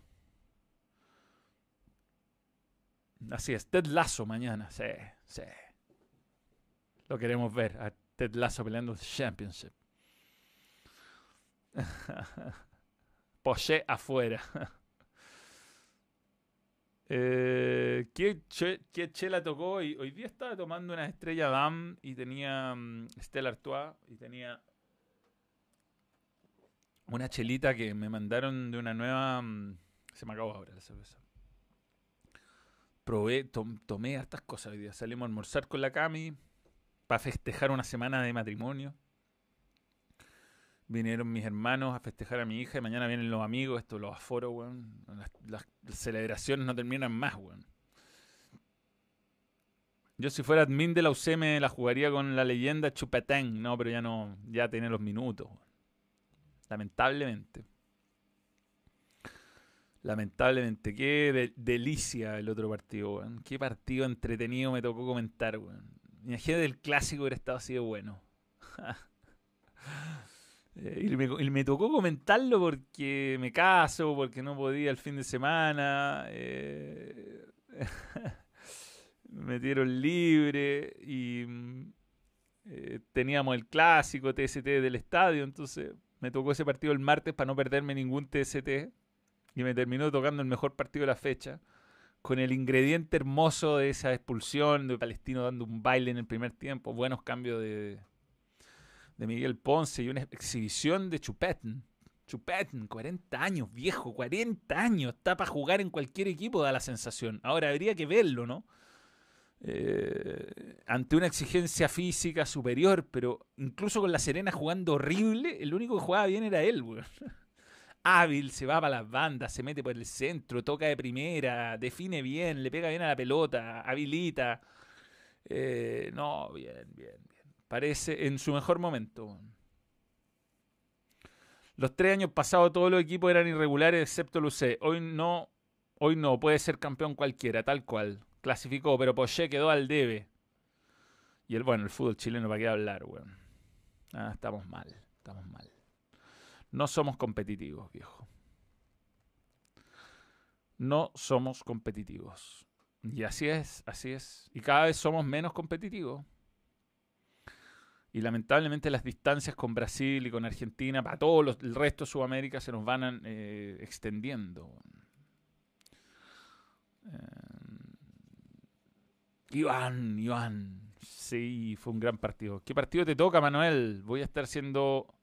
Así es, Ted Lasso mañana, sí, sí. Lo queremos ver, a Ted Lasso peleando el Championship. Poché afuera. Eh, ¿qué, chela tocó hoy? Hoy día estaba tomando una estrella DAM y tenía um, Stella Artois y tenía una chelita que me mandaron de una nueva. Mm, se me acabó ahora la cerveza. Probé, tomé hartas cosas hoy día. Salimos a almorzar con la Cami para festejar una semana de matrimonio. Vinieron mis hermanos a festejar a mi hija y mañana vienen los amigos, esto, los aforos, weón. Las, celebraciones no terminan más, weón. Yo si fuera admin de la UCM la jugaría con la leyenda Chupetén, no, pero ya no, ya tiene los minutos. Lamentablemente. Lamentablemente. Qué delicia el otro partido, weón. Qué partido entretenido me tocó comentar, weón. Imagínate el clásico hubiera estado así de bueno. Eh, y, me, tocó comentarlo porque me caso, porque no podía el fin de semana. Eh, me metieron libre y mm, eh, teníamos el clásico TST del estadio, entonces me tocó ese partido el martes para no perderme ningún TST. Y me terminó tocando el mejor partido de la fecha. Con el ingrediente hermoso de esa expulsión, de Palestino dando un baile en el primer tiempo. Buenos cambios de, de Miguel Ponce y una exhibición de Chupetin. Chupetin, 40 años, viejo, 40 años. Está para jugar en cualquier equipo, da la sensación. Ahora habría que verlo, ¿no? Eh, ante una exigencia física superior, pero incluso con la Serena jugando horrible, el único que jugaba bien era él, Hábil, se va para las bandas, se mete por el centro, toca de primera, define bien, le pega bien a la pelota, habilita. Eh, no, bien, bien, bien. Parece en su mejor momento. Los tres años pasados todos los equipos eran irregulares excepto Lucé. Hoy no, hoy no, puede ser campeón cualquiera, tal cual clasificó, pero Poché quedó al debe. Y el, bueno, el fútbol chileno, ¿para qué hablar, weón? Ah, estamos mal, estamos mal. No somos competitivos, viejo. No somos competitivos. Y así es, así es. Y cada vez somos menos competitivos. Y lamentablemente las distancias con Brasil y con Argentina, para todo el resto de Sudamérica, se nos van eh, extendiendo. Eh, Iván, Iván. Sí, fue un gran partido. ¿Qué partido te toca, Manuel? Voy a estar siendo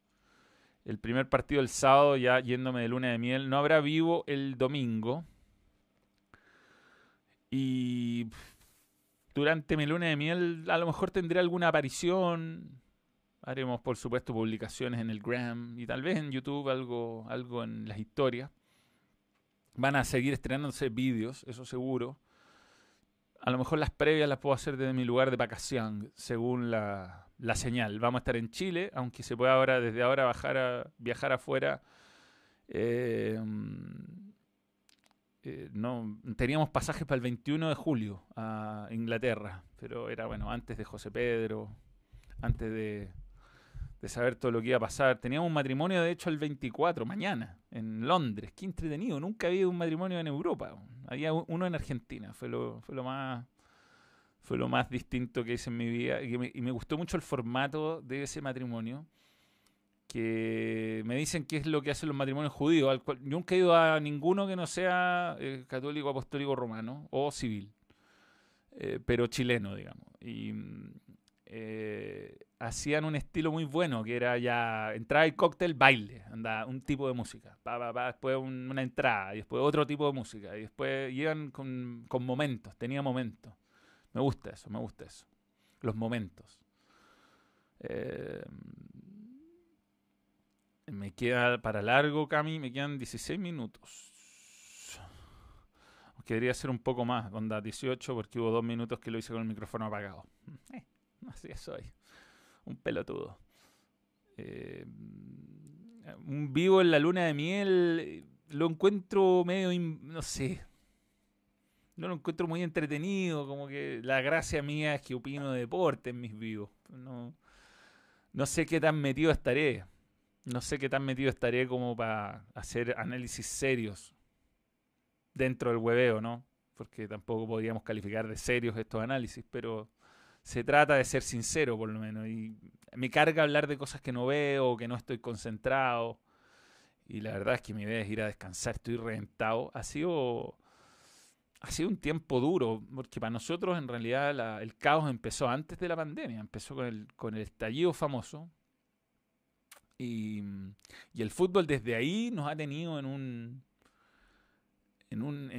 el primer partido el sábado, ya yéndome de luna de miel. No habrá vivo el domingo. Y durante mi luna de miel a lo mejor tendré alguna aparición. Haremos, por supuesto, publicaciones en el Gram y tal vez en YouTube algo, algo en las historias. Van a seguir estrenándose vídeos, eso seguro. A lo mejor las previas las puedo hacer desde mi lugar de vacación, según la, la señal. Vamos a estar en Chile, aunque se puede ahora, desde ahora bajar a, viajar afuera. Eh, eh, no, teníamos pasajes para el 21 de julio a Inglaterra, pero era bueno, antes de José Pedro, antes de, de saber todo lo que iba a pasar. Teníamos un matrimonio, de hecho, el 24, mañana, en Londres. Qué entretenido, nunca había un matrimonio en Europa. Había uno en Argentina, fue lo, fue lo más fue lo más distinto que hice en mi vida y me, y me gustó mucho el formato de ese matrimonio que me dicen qué es lo que hacen los matrimonios judíos. Al nunca he ido a ninguno que no sea eh, católico, apostólico, romano o civil, eh, pero chileno, digamos. Y eh, hacían un estilo muy bueno, que era ya entrada y cóctel, baile, anda, un tipo de música. Pa, pa, después una entrada, y después otro tipo de música, y después iban con, con momentos, tenía momentos. Me gusta eso, me gusta eso. Los momentos. Eh, me queda para largo, Cami, me quedan 16 minutos. Quería ser un poco más, onda 18, porque hubo dos minutos que lo hice con el micrófono apagado. Eh, así soy. Un pelotudo. Eh, un vivo en la luna de miel eh, lo encuentro medio, no sé, no lo encuentro muy entretenido, como que la gracia mía es que opino de deporte en mis vivos. No, no sé qué tan metido estaré. No sé qué tan metido estaré como para hacer análisis serios dentro del hueveo, ¿no? Porque tampoco podríamos calificar de serios estos análisis, pero se trata de ser sincero por lo menos. Y me carga hablar de cosas que no veo, que no estoy concentrado. Y la verdad es que mi idea es ir a descansar, estoy reventado. Ha sido, ha sido un tiempo duro, porque para nosotros en realidad el caos empezó antes de la pandemia, empezó con el, con el estallido famoso, y, el fútbol desde ahí nos ha tenido en un, en un,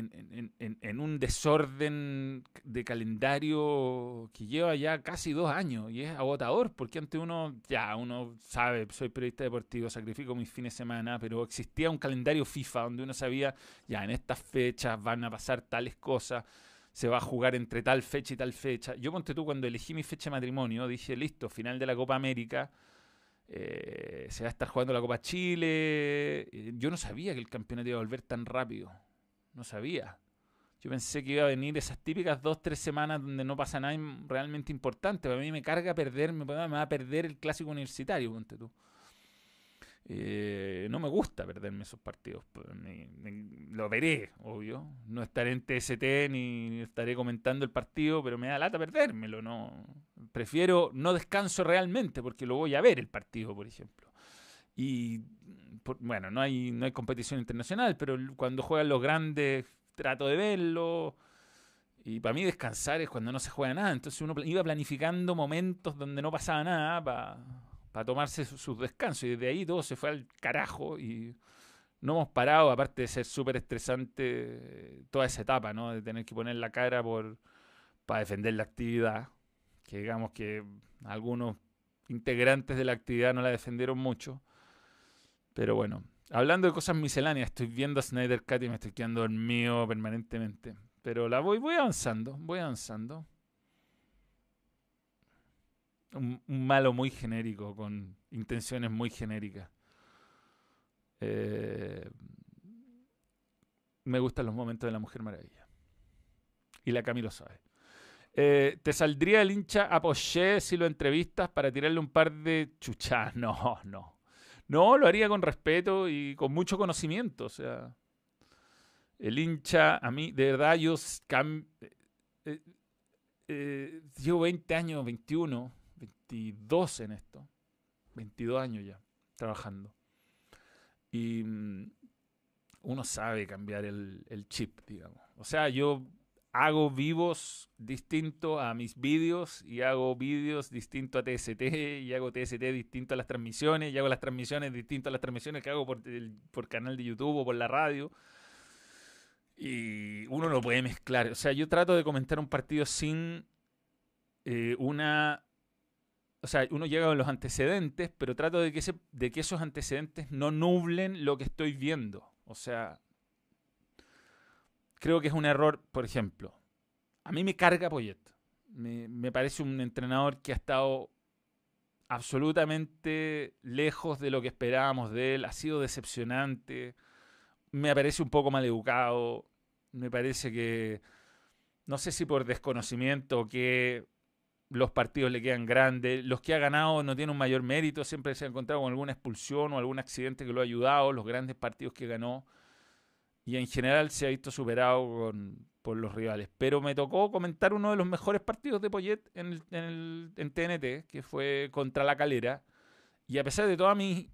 en, un desorden de calendario que lleva ya casi dos años y es agotador porque antes uno, ya, uno sabe, soy periodista deportivo, sacrifico mis fines de semana, pero existía un calendario FIFA donde uno sabía, ya, en estas fechas van a pasar tales cosas, se va a jugar entre tal fecha y tal fecha. Yo ponte tú cuando elegí mi fecha de matrimonio, dije, listo, final de la Copa América eh, se va a estar jugando la Copa Chile. Eh, yo no sabía que el campeonato iba a volver tan rápido. No sabía. Yo pensé que iba a venir esas típicas dos, tres semanas donde no pasa nada realmente importante. Para mí me carga perderme, me va a perder el clásico universitario, ponte tú. Eh, no me gusta perderme esos partidos. Lo veré, obvio. No estaré en TST ni estaré comentando el partido, pero me da lata perdérmelo. No. Prefiero no descanso realmente porque lo voy a ver el partido, por ejemplo. Y bueno, no hay, no hay competición internacional, pero cuando juegan los grandes trato de verlo. Y para mí descansar es cuando no se juega nada. Entonces uno iba planificando momentos donde no pasaba nada para para tomarse sus descansos. Y desde ahí todo se fue al carajo y no hemos parado, aparte de ser súper estresante toda esa etapa, ¿no? De tener que poner la cara por para defender la actividad, que digamos que algunos integrantes de la actividad no la defendieron mucho. Pero bueno, hablando de cosas misceláneas, estoy viendo a Snyder Cut y me estoy quedando dormido permanentemente. Pero la voy, voy avanzando, voy avanzando un, malo muy genérico, con intenciones muy genéricas. Eh, me gustan los momentos de la Mujer Maravilla. Y la Camilo sabe. Eh, ¿Te saldría el hincha a Poché si lo entrevistas para tirarle un par de chuchas? No, no. No, lo haría con respeto y con mucho conocimiento. O sea, el hincha, a mí, de verdad, yo eh, llevo 20 años, 21, 22 en esto. 22 años ya trabajando. Y mm, uno sabe cambiar el, chip, digamos. O sea, yo hago vivos distintos a mis vídeos y hago vídeos distintos a TST y hago TST distinto a las transmisiones y hago las transmisiones distintas a las transmisiones que hago por canal de YouTube o por la radio. Y uno no puede mezclar. O sea, yo trato de comentar un partido sin eh, una... O sea, uno llega con los antecedentes, pero trato de que, esos antecedentes no nublen lo que estoy viendo. O sea, creo que es un error, por ejemplo. A mí me carga Poyet. Me, parece un entrenador que ha estado absolutamente lejos de lo que esperábamos de él. Ha sido decepcionante me parece un poco mal educado, me parece que, no sé si por desconocimiento o que los partidos le quedan grandes, los que ha ganado no tienen un mayor mérito, siempre se ha encontrado con alguna expulsión o algún accidente que lo ha ayudado, los grandes partidos que ganó, y en general se ha visto superado por los rivales. Pero me tocó comentar uno de los mejores partidos de Poyet en, en TNT, que fue contra la calera, y a pesar de todas mis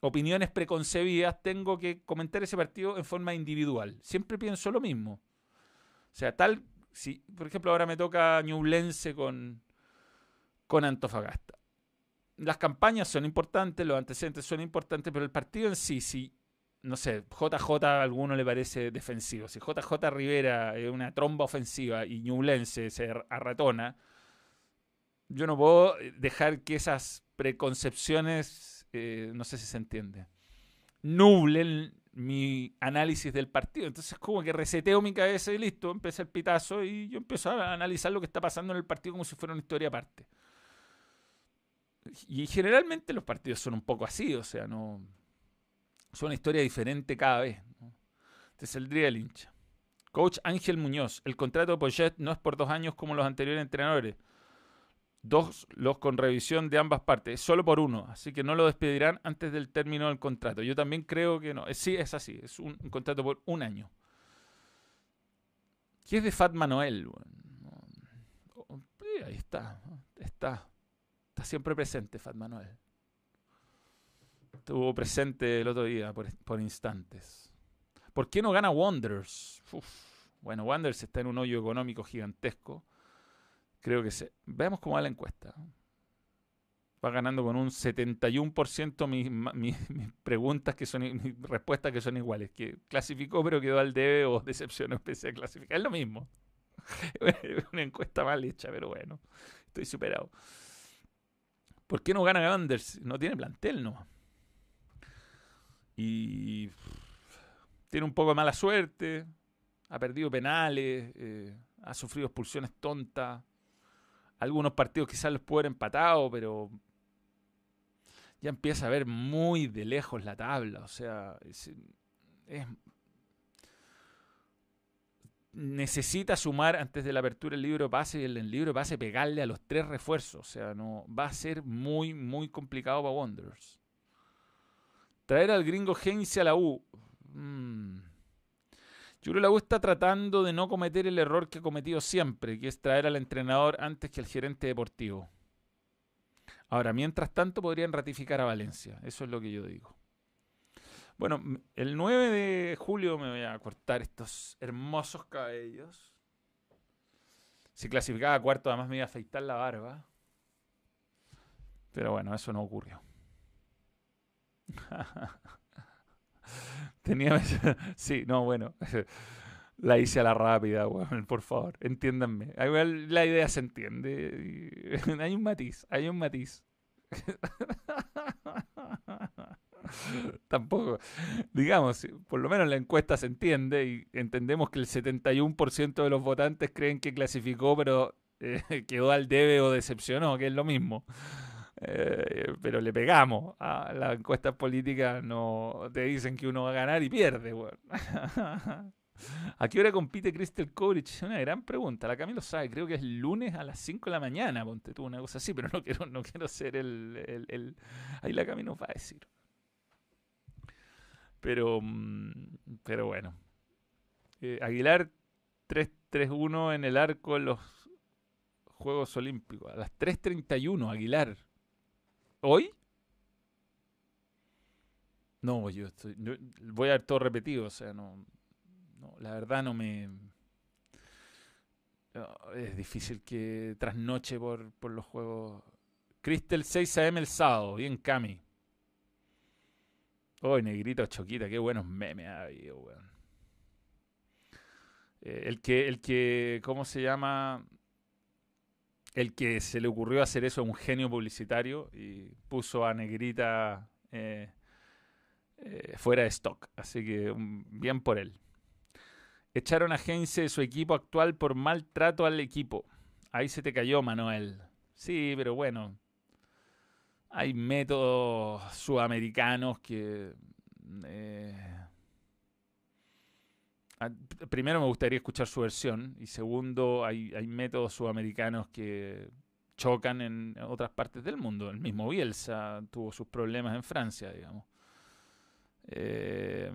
opiniones preconcebidas, tengo que comentar ese partido en forma individual. Siempre pienso lo mismo. O sea, tal, si, por ejemplo, ahora me toca Ñublense con, con Antofagasta. Las campañas son importantes, los antecedentes son importantes, pero el partido en sí, si, no sé, JJ a alguno le parece defensivo, si JJ Rivera es una tromba ofensiva y Ñublense se arratona, yo no puedo dejar que esas preconcepciones eh, no sé si se entiende, nublen mi análisis del partido. Entonces, como que reseteo mi cabeza y listo, empieza el pitazo y yo empiezo a analizar lo que está pasando en el partido como si fuera una historia aparte. Y generalmente los partidos son un poco así, o sea, no. Son una historia diferente cada vez. Te saldría el hincha. Coach Ángel Muñoz, el contrato de Poyet no es por dos años como los anteriores entrenadores dos los con revisión de ambas partes, solo por uno, así que no lo despedirán antes del término del contrato. Yo también creo que no. Eh, sí, es así, es un, contrato por un año. ¿Qué es de Fat Manuel? ahí está, está. Está siempre presente Fat Manuel. Estuvo presente el otro día por, instantes. ¿Por qué no gana Wonders? Bueno, Wonders está en un hoyo económico gigantesco Creo que se. Veamos cómo va la encuesta. Va ganando con un 71% mis, mis, preguntas que son mis respuestas que son iguales. Que clasificó pero quedó al debe o decepcionó pese a clasificar. Es lo mismo. Una encuesta mal hecha, pero bueno. Estoy superado. ¿Por qué no gana Ganders? No tiene plantel, no. Y tiene un poco de mala suerte. Ha perdido penales. Eh, ha sufrido expulsiones tontas. Algunos partidos quizás los pueden empatado, pero ya empieza a ver muy de lejos la tabla. O sea, necesita sumar antes de la apertura el libro de pase y el, libro de pase pegarle a los tres refuerzos. O sea, no va a ser muy, muy complicado para Wanderers. Traer al gringo Heinze a la U. Mm. Yo creo está tratando de no cometer el error que ha cometido siempre, que es traer al entrenador antes que al gerente deportivo. Ahora, mientras tanto, podrían ratificar a Valencia. Eso es lo que yo digo. Bueno, el 9 de julio me voy a cortar estos hermosos cabellos. Si clasificaba a cuarto, además me iba a afeitar la barba. Pero bueno, eso no ocurrió. Tenía. sí, no, bueno. La hice a la rápida, por favor, entiéndanme. Igual la idea se entiende. Hay un matiz, hay un matiz. Tampoco, digamos, por lo menos la encuesta se entiende y entendemos que el 71% de los votantes creen que clasificó, pero eh, quedó al debe o decepcionó, que es lo mismo. Eh, pero le pegamos. A las encuestas políticas no te dicen que uno va a ganar y pierde. ¿A qué hora compite Crystal Courage? Una gran pregunta. La Camilo sabe, creo que es lunes a las 5 de la mañana, ponte tú una cosa así, pero no quiero, no quiero ser el, el, Ahí la Camilo va a decir. Pero, mm, pero bueno. Eh, Aguilar 3-3-1 en el arco en los Juegos Olímpicos. A las 3.31, Aguilar. ¿Hoy? No, yo estoy. voy a ver todo repetido, o sea, no, La verdad no me. es difícil que trasnoche por, por los juegos. Crystal 6 AM el sábado, bien Cami. Oh, negrito choquita, qué buenos memes ha habido. Eh, el que, el que, ¿cómo se llama? El que se le ocurrió hacer eso es un genio publicitario y puso a Negrita eh, eh, fuera de stock. Así que bien por él. Echaron a Heinze de su equipo actual por maltrato al equipo. Ahí se te cayó, Manuel. Sí, pero bueno. Hay métodos sudamericanos que primero me gustaría escuchar su versión y segundo, hay, métodos sudamericanos que chocan en otras partes del mundo. El mismo Bielsa tuvo sus problemas en Francia, digamos. Eh,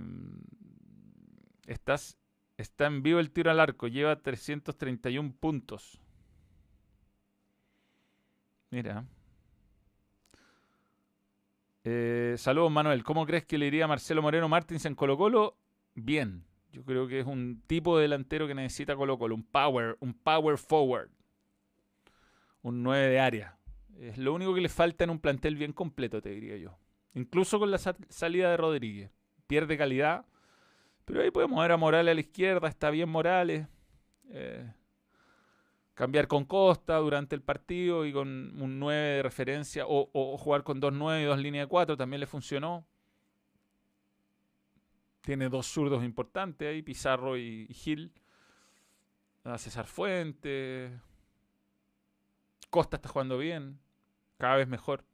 estás, está en vivo el tiro al arco, lleva 331 puntos. Mira. Eh, saludos Manuel, ¿cómo crees que le iría a Marcelo Moreno Martins en Colo Colo? Bien, yo creo que es un tipo de delantero que necesita Colo Colo, un power, un power forward, un 9 de área. Es lo único que le falta en un plantel bien completo, te diría yo. Incluso con la salida de Rodríguez. Pierde calidad, pero ahí podemos ver a Morales a la izquierda, está bien Morales. Eh, cambiar con Costa durante el partido y con un 9 de referencia, o, o jugar con dos 9 y dos líneas de 4 también le funcionó. Tiene dos zurdos importantes ahí, Pizarro y, Gil. A César Fuente. Costa está jugando bien. Cada vez mejor.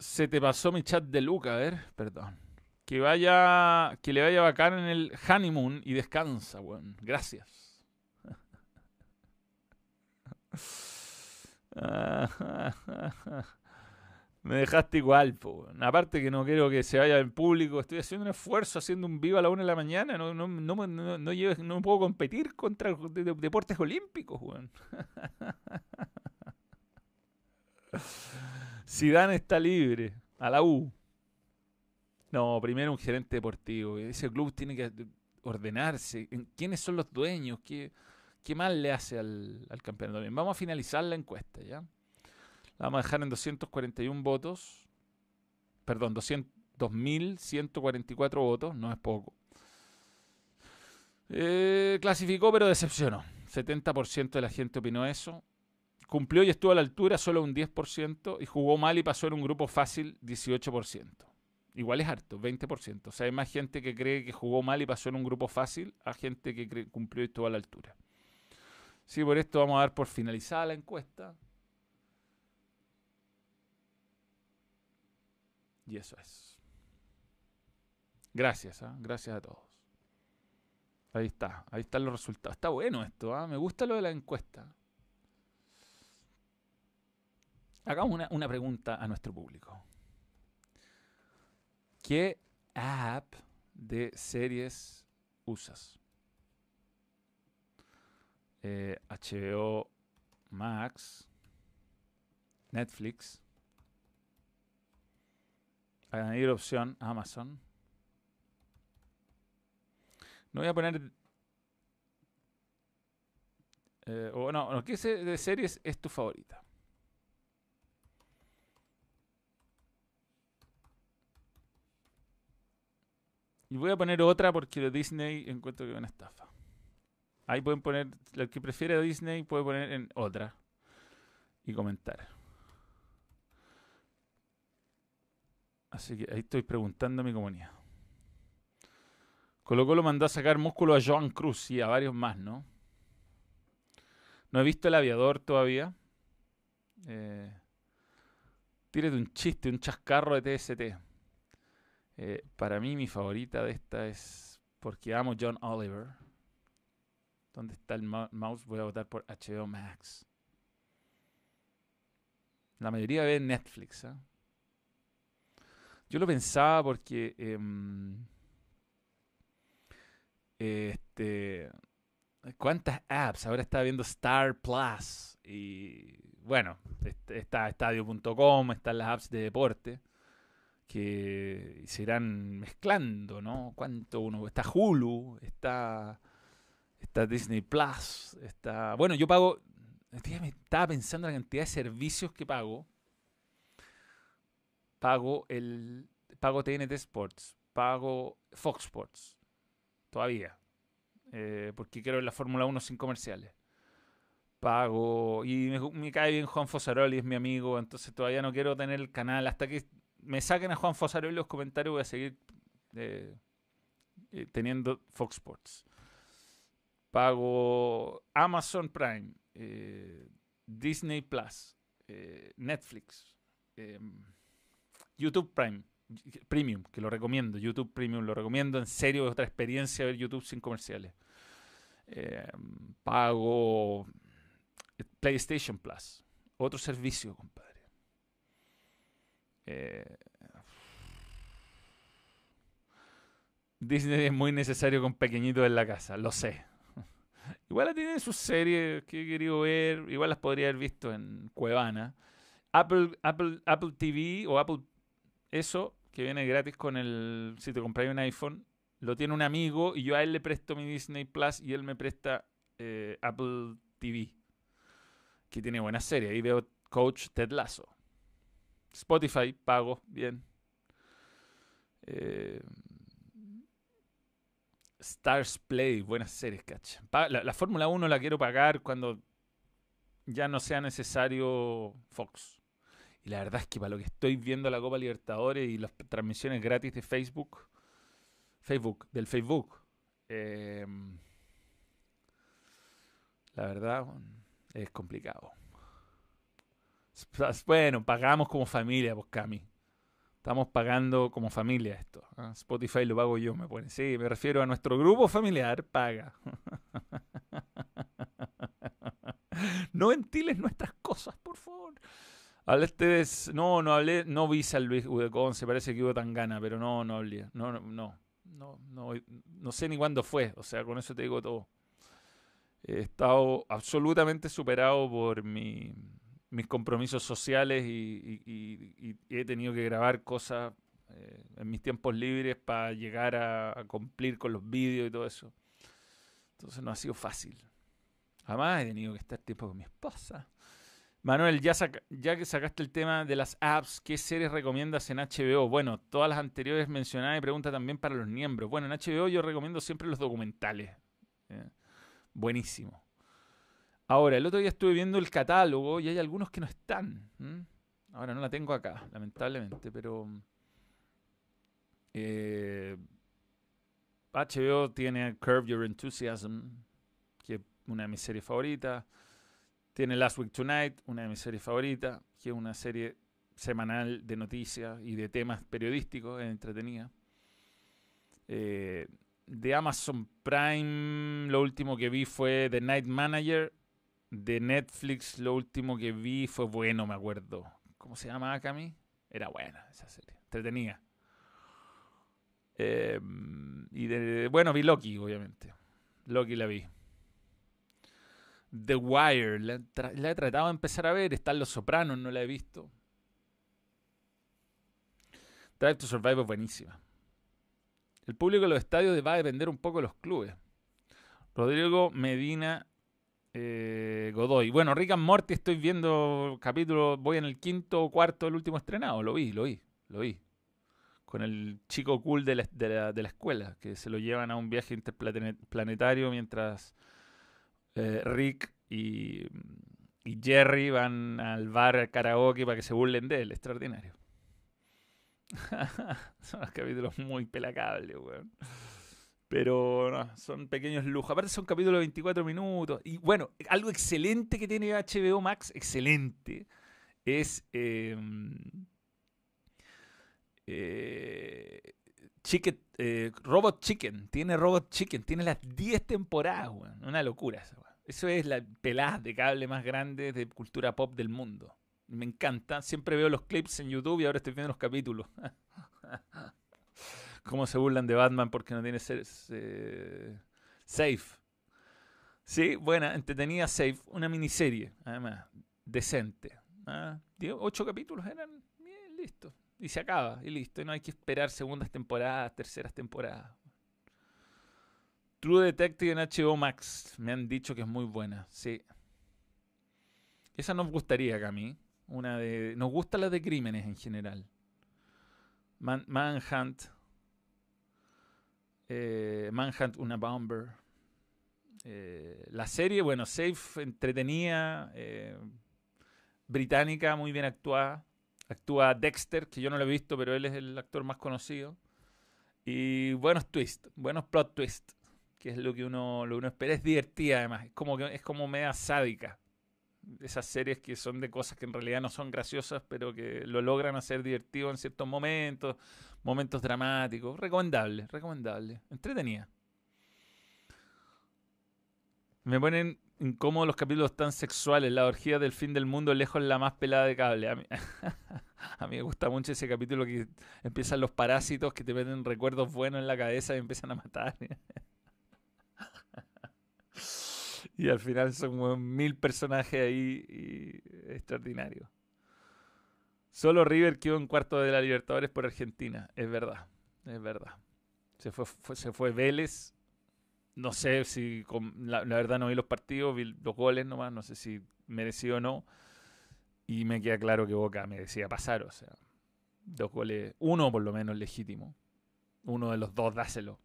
Se te pasó mi chat de Luca, a ver, perdón. Que vaya, que le vaya bacán en el honeymoon y descansa, weón. Gracias. Me dejaste igual, po. Aparte que no quiero que se vaya en público. Estoy haciendo un esfuerzo, haciendo un vivo a la una de la mañana. No, no, no, no, no puedo competir contra deportes olímpicos, weón. Zidane está libre. A la U. No, primero un gerente deportivo. Ese club tiene que ordenarse. ¿Quiénes son los dueños? ¿Qué, qué mal le hace al, al campeonato? vamos a finalizar la encuesta, ¿ya? La vamos a dejar en 241 votos. Perdón, 2.144 votos, no es poco. Eh, clasificó, pero decepcionó. 70% de la gente opinó eso. Cumplió y estuvo a la altura solo un 10%. Y jugó mal y pasó en un grupo fácil 18%. Igual es harto, 20%. O sea, hay más gente que cree que jugó mal y pasó en un grupo fácil a gente que cumplió y estuvo a la altura. Sí, por esto vamos a dar por finalizada la encuesta. Y eso es. Gracias, ¿ah? gracias a todos. Ahí está, ahí están los resultados. Está bueno esto, ¿ah? me gusta lo de la encuesta. Hagamos una, una pregunta a nuestro público. ¿Qué app de series usas? HBO eh, Max, Netflix, Añadir opción Amazon. No voy a poner... Eh, o no, ¿qué de series es tu favorita? Y voy a poner otra porque de Disney encuentro que es una estafa. Ahí pueden poner, el que prefiere Disney puede poner en otra y comentar. Así que ahí estoy preguntando a mi comunidad. Colo Colo mandó a sacar músculo a Joan Cruz y a varios más, ¿no? No he visto el aviador todavía. Eh, tírate un chiste, un chascarro de TST. Eh, para mí mi favorita de esta es porque amo John Oliver. ¿Dónde está el mouse? Voy a votar por HBO Max. La mayoría ve Netflix. ¿eh? Yo lo pensaba porque em, este, ¿cuántas apps? Ahora estaba viendo Star Plus y bueno, está estadio.com, están las apps de deporte que se irán mezclando, ¿no? ¿Cuánto uno? Está Hulu, está, está Disney Plus, está... Bueno, yo pago... Estaba pensando en la cantidad de servicios que pago pago el pago TNT Sports, pago Fox Sports. Todavía. Eh, porque quiero ver la Fórmula 1 sin comerciales. Pago. Y me, cae bien Juan Fosaroli, es mi amigo. Entonces todavía no quiero tener el canal. Hasta que me saquen a Juan Fosaroli los comentarios, voy a seguir eh, eh, teniendo Fox Sports. Pago Amazon Prime, Disney Plus, Netflix, YouTube Prime. Premium, que lo recomiendo. YouTube Premium, lo recomiendo. En serio, es otra experiencia ver YouTube sin comerciales. Eh, pago PlayStation Plus. Otro servicio, compadre. Eh, Disney es muy necesario con pequeñitos en la casa, lo sé. Igual tiene sus series que he querido ver, igual las podría haber visto en Cuevana. Apple, Apple, Apple TV o Apple, eso que viene gratis con el. Si te compras un iPhone, lo tiene un amigo y yo a él le presto mi Disney Plus y él me presta eh, Apple TV, que tiene buena serie. Ahí veo Coach Ted Lasso. Spotify, pago, bien. Eh, Stars Play, buenas series, cacha. La, la Fórmula 1 la quiero pagar cuando ya no sea necesario Fox. La verdad es que para lo que estoy viendo la Copa Libertadores y las transmisiones gratis de Facebook, Facebook, del Facebook, em, la verdad es complicado. Bueno, pagamos como familia, pues Cami. Estamos pagando como familia esto. Spotify lo pago yo, me pone. Sí, me refiero a nuestro grupo familiar, paga. no ventiles nuestras cosas, por favor. Hablaste No, no hablé. No vi San Luis se parece que hubo tan gana, pero no, no hablé. No, no, no. No, no, sé ni cuándo fue. O sea, con eso te digo todo. He estado absolutamente superado por mi, mis compromisos sociales y, he tenido que grabar cosas eh, en mis tiempos libres para llegar a, cumplir con los vídeos y todo eso. Entonces no ha sido fácil. Además he tenido que estar tiempo con mi esposa. Manuel, ya, que sacaste el tema de las apps, ¿qué series recomiendas en HBO? Bueno, todas las anteriores mencionadas y pregunta también para los miembros. Bueno, en HBO yo recomiendo siempre los documentales. ¿eh? Buenísimo. Ahora, el otro día estuve viendo el catálogo y hay algunos que no están. Ahora no la tengo acá, lamentablemente, pero... Eh, HBO tiene Curve Your Enthusiasm, que es una de mis series favoritas. Tiene Last Week Tonight, una de mis series favoritas, que es una serie semanal de noticias y de temas periodísticos, entretenida. Eh, de Amazon Prime, lo último que vi fue The Night Manager. De Netflix, lo último que vi fue bueno, me acuerdo. ¿Cómo se llamaba Cami? Era buena esa serie, entretenida. Eh, y de, bueno, vi Loki, obviamente. Loki la vi. The Wire, la, he tratado de empezar a ver. Están Los Sopranos, no la he visto. Drive to Survive es buenísima. El público de los estadios va a depender un poco de los clubes. Rodrigo Medina eh, Godoy. Bueno, Rick and Morty estoy viendo capítulo, voy en el quinto o cuarto del último estrenado. Lo vi, lo vi, lo vi. Con el chico cool de la, de la escuela, que se lo llevan a un viaje interplanetario mientras eh, Rick y, Jerry van al bar al karaoke para que se burlen de él. Extraordinario. son capítulos muy pelacables, weón. Pero son pequeños lujos. Aparte son capítulos de 24 minutos. Y bueno, algo excelente que tiene HBO Max, excelente, es em, eh, Chicken, eh, Robot Chicken. Tiene Robot Chicken. Tiene las 10 temporadas, weón. Una locura esa, eso es la pelada de cable más grande de cultura pop del mundo. Me encanta. Siempre veo los clips en YouTube y ahora estoy viendo los capítulos. Cómo se burlan de Batman porque no tiene ser, safe. Sí, buena, entretenida safe. Una miniserie, además, decente. ¿ah? Ocho capítulos eran. Bien, listo. Y se acaba, y listo. Y no hay que esperar segundas temporadas, terceras temporadas. True Detective en HBO Max. Me han dicho que es muy buena, sí. Esa nos gustaría a mí. Una de. Nos gusta la de crímenes en general. Manhunt. Eh, Manhunt, una bomber. Eh, la serie, bueno, safe, entretenida, eh, británica, muy bien actuada. Actúa Dexter, que yo no lo he visto, pero él es el actor más conocido. Y buenos twists, buenos plot twists, que es lo que uno, lo uno espera. Es divertida además, es como, que, es como media sádica. Esas series que son de cosas que en realidad no son graciosas, pero que lo logran hacer divertido en ciertos momentos, momentos dramáticos. Recomendable, recomendable. Entretenida. Me ponen incómodos los capítulos tan sexuales. La orgía del fin del mundo lejos la más pelada de cable. A mí, a mí me gusta mucho ese capítulo que empiezan los parásitos que te meten recuerdos buenos en la cabeza y empiezan a matar. y al final son mil personajes ahí y extraordinarios. Solo River quedó en cuarto de la Libertadores por Argentina. Es verdad, es verdad. Se fue, se fue Vélez no sé si, la, verdad no vi los partidos, vi los goles nomás, no sé si mereció o no. Y me queda claro que Boca merecía pasar, o sea, dos goles, uno por lo menos legítimo. Uno de los dos, dáselo.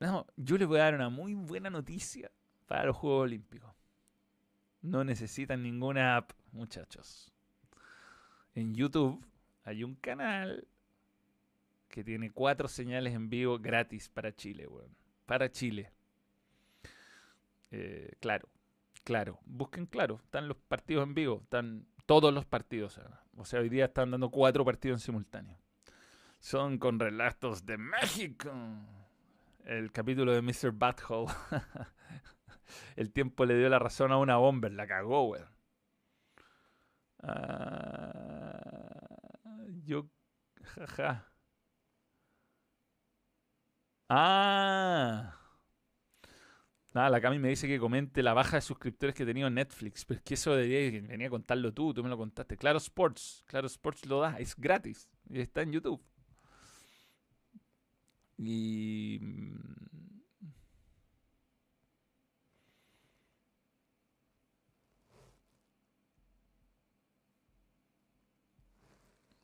No, yo les voy a dar una muy buena noticia para los Juegos Olímpicos. No necesitan ninguna app, muchachos. En YouTube hay un canal que tiene cuatro señales en vivo gratis para Chile, weón. Para Chile. Eh, claro, claro. Busquen claro. Están los partidos en vivo. Están todos los partidos. O sea, hoy día están dando cuatro partidos en simultáneo. Son con relatos de México. El capítulo de Mr. Butthole. El tiempo le dio la razón a una bomber. La cagó, weón. Ah, yo, jaja. Ah. Nada, la Cami me dice que comente la baja de suscriptores que he tenido en Netflix. Pero es que eso debería venía a contarlo tú, tú me lo contaste. Claro Sports, Claro Sports lo da, es gratis. Y está en YouTube. Y. Mm,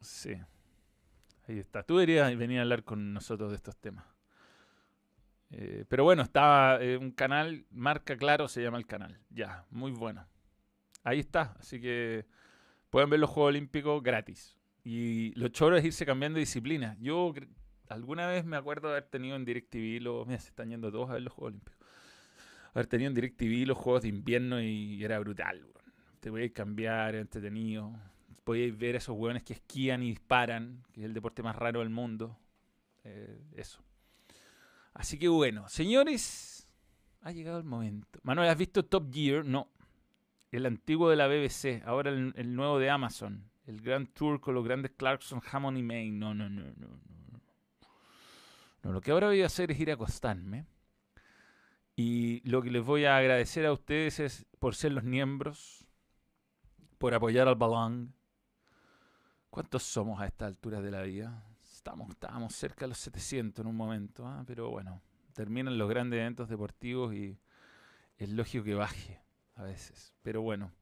sí. Ahí está. Tú deberías venir a hablar con nosotros de estos temas. Eh, pero bueno, está eh, un canal, marca claro, se llama el canal. Ya, muy bueno. Ahí está, así que pueden ver los Juegos Olímpicos gratis. Y lo choro es irse cambiando disciplina. Yo alguna vez me acuerdo haber tenido en DirecTV los... Mira, se están yendo todos a ver los Juegos Olímpicos. Haber tenido en DirecTV los Juegos de Invierno y era brutal. Te voy a cambiar, entretenido. Podíais ver a esos hueones que esquían y disparan, que es el deporte más raro del mundo. Eh, eso. Así que bueno, señores, ha llegado el momento. Manuel, ¿has visto Top Gear? No. El antiguo de la BBC, ahora el, nuevo de Amazon. El Grand Tour con los grandes Clarkson, Hammond y Maine. No, no, no, no, no. No, lo que ahora voy a hacer es ir a acostarme. Y lo que les voy a agradecer a ustedes es por ser los miembros, por apoyar al balón. ¿Cuántos somos a esta altura de la vida? Estamos, estábamos cerca de los 700 en un momento, ¿ah? pero bueno, terminan los grandes eventos deportivos y es lógico que baje a veces. Pero bueno,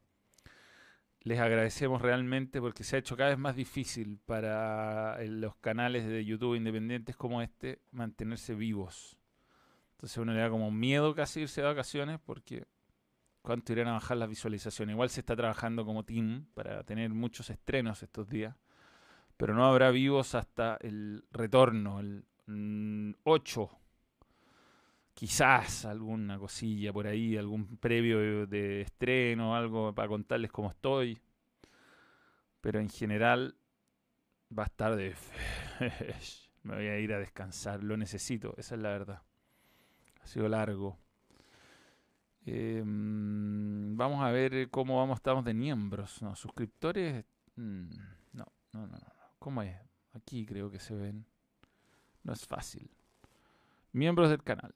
les agradecemos realmente porque se ha hecho cada vez más difícil para eh, los canales de YouTube independientes como este mantenerse vivos. Entonces uno le da como miedo casi irse de vacaciones porque cuánto irán a bajar las visualizaciones. Igual se está trabajando como team para tener muchos estrenos estos días pero no habrá vivos hasta el retorno, el 8. Quizás alguna cosilla por ahí, algún previo de estreno, algo para contarles cómo estoy. Pero en general va a estar de... Me voy a ir a descansar, lo necesito, esa es la verdad. Ha sido largo. Em, vamos a ver cómo vamos, estamos de miembros. No, suscriptores. Mm, no, no, no. ¿Cómo es? Aquí creo que se ven. No es fácil. Miembros del canal.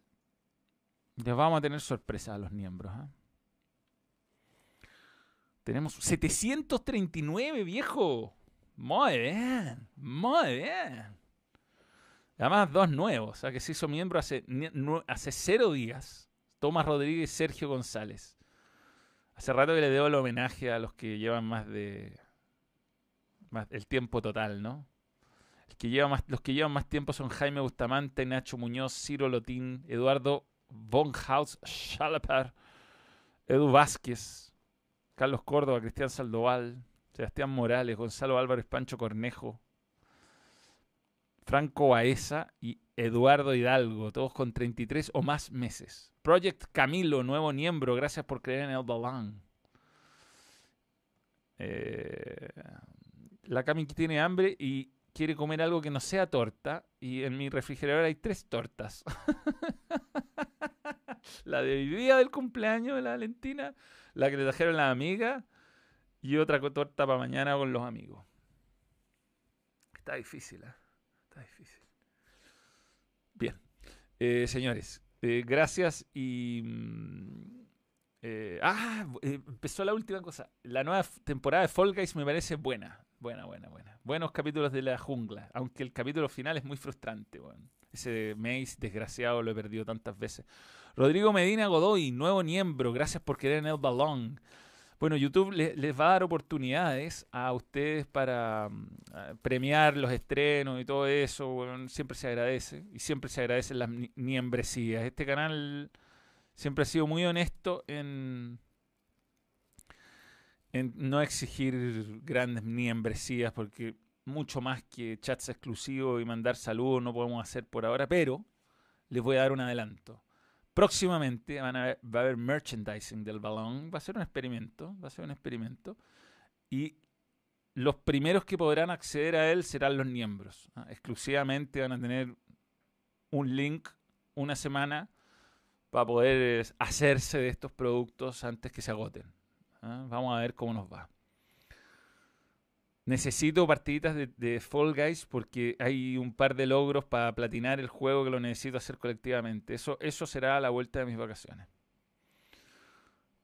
Les vamos a tener sorpresa a los miembros. ¿ah? Tenemos 739, viejo. Muy bien. Muy bien. Además, dos nuevos. O sea, que se hizo miembro hace, hace cero días. Tomás Rodríguez y Sergio González. Hace rato que le debo el homenaje a los que llevan más de el tiempo total, ¿no? que más, los que llevan más tiempo son Jaime Bustamante, Nacho Muñoz, Ciro Lotín, Eduardo Von Haus, Schalaper, Edu Vázquez, Carlos Córdoba, Cristian Saldoval, Sebastián Morales, Gonzalo Álvarez, Pancho Cornejo, Franco Baeza y Eduardo Hidalgo, todos con 33 o más meses. Project Camilo, nuevo miembro, gracias por creer en el balón. Eh, la Cami tiene hambre y quiere comer algo que no sea torta. Y en mi refrigerador hay tres tortas. la de hoy día del cumpleaños de la Valentina, la que le trajeron la amiga y otra torta para mañana con los amigos. Está difícil, ¿eh? Está difícil. Bien, eh, señores, eh, gracias y... Mm, eh, ah, empezó la última cosa. La nueva temporada de Fall Guys me parece buena. Buena, buena, buena. Buenos capítulos de la jungla. Aunque el capítulo final es muy frustrante. Ese Maze desgraciado lo he perdido tantas veces. Rodrigo Medina Godoy, nuevo miembro. Gracias por querer en el balón. Bueno, YouTube les va a dar oportunidades a ustedes para mm, premiar los estrenos y todo eso. siempre se agradece. Y siempre se agradecen las miembresías. Este canal siempre ha sido muy honesto en, en no exigir grandes miembresías porque mucho más que chats exclusivos y mandar saludos no podemos hacer por ahora, pero les voy a dar un adelanto. Próximamente va a haber merchandising del balón. Va a ser un experimento. Va a ser un experimento. Y los primeros que podrán acceder a él serán los miembros. ¿ah? Exclusivamente van a tener un link una semana para poder hacerse de estos productos antes que se agoten. ¿ah? Vamos a ver cómo nos va. Necesito partiditas de, Fall Guys porque hay un par de logros para platinar el juego que lo necesito hacer colectivamente. Eso, eso será la vuelta de mis vacaciones.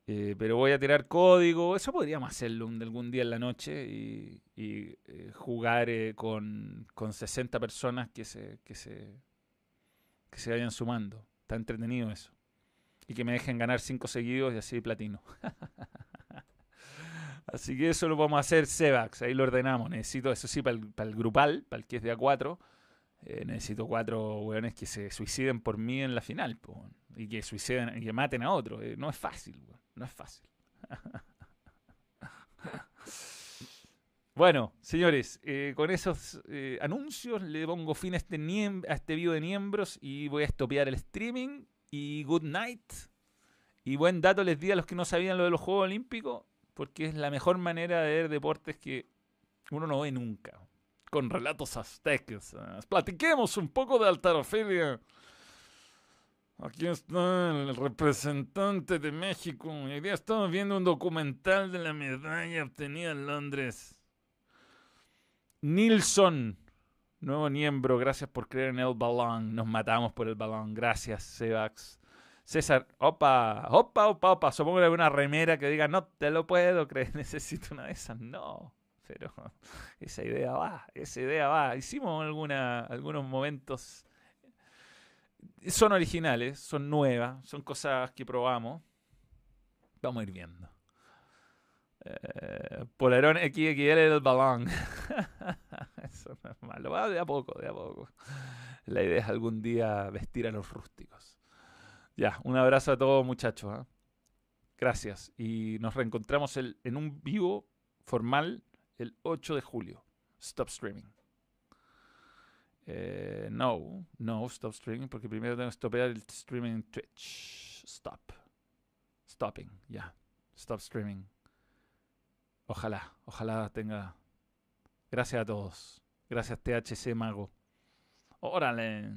Eh, pero voy a tirar código. Eso podríamos hacerlo un, algún día en la noche y, eh, jugar eh, con, con, 60 personas que se, que, se, que se vayan sumando. Está entretenido eso. Y que me dejen ganar 5 seguidos y así platino. Así que eso lo vamos a hacer Sevax, ahí lo ordenamos. Necesito, eso sí, para el, grupal, para el que es de A4, eh, necesito cuatro weones que se suiciden por mí en la final, y que suiciden, y que maten a otro. Eh, no es fácil, no es fácil. bueno, señores, eh, con esos anuncios le pongo fin a este, a este video de miembros y voy a estopear el streaming. Y good night. Y buen dato les di a los que no sabían lo de los Juegos Olímpicos porque es la mejor manera de ver deportes que uno no ve nunca. Con relatos aztecas. Platiquemos un poco de altarofilia. Aquí está el representante de México. Hoy día estamos viendo un documental de la medalla obtenida en Londres. Nilsson, nuevo miembro, gracias por creer en el balón. Nos matamos por el balón. Gracias, Sebax. César, opa, opa, opa, opa, supongo que una remera que diga, no te lo puedo creer, necesito una de esas. No, pero esa idea va, esa idea va. Hicimos alguna, algunos momentos, son originales, son nuevas, son cosas que probamos. Vamos a ir viendo. Eh, Polerón XXL del balón. Eso no es malo. Va de a poco, de a poco. La idea es algún día vestir a los rústicos. Ya, un abrazo a todos muchachos. ¿ah? Gracias. Y nos reencontramos en un vivo formal el 8 de julio. Stop streaming. Eh, no, no, stop streaming, porque primero tengo que stopear el streaming en Twitch. Stop. Stopping, ya. Stop streaming. Ojalá, ojalá tenga. Gracias a todos. Gracias THC Mago. Órale.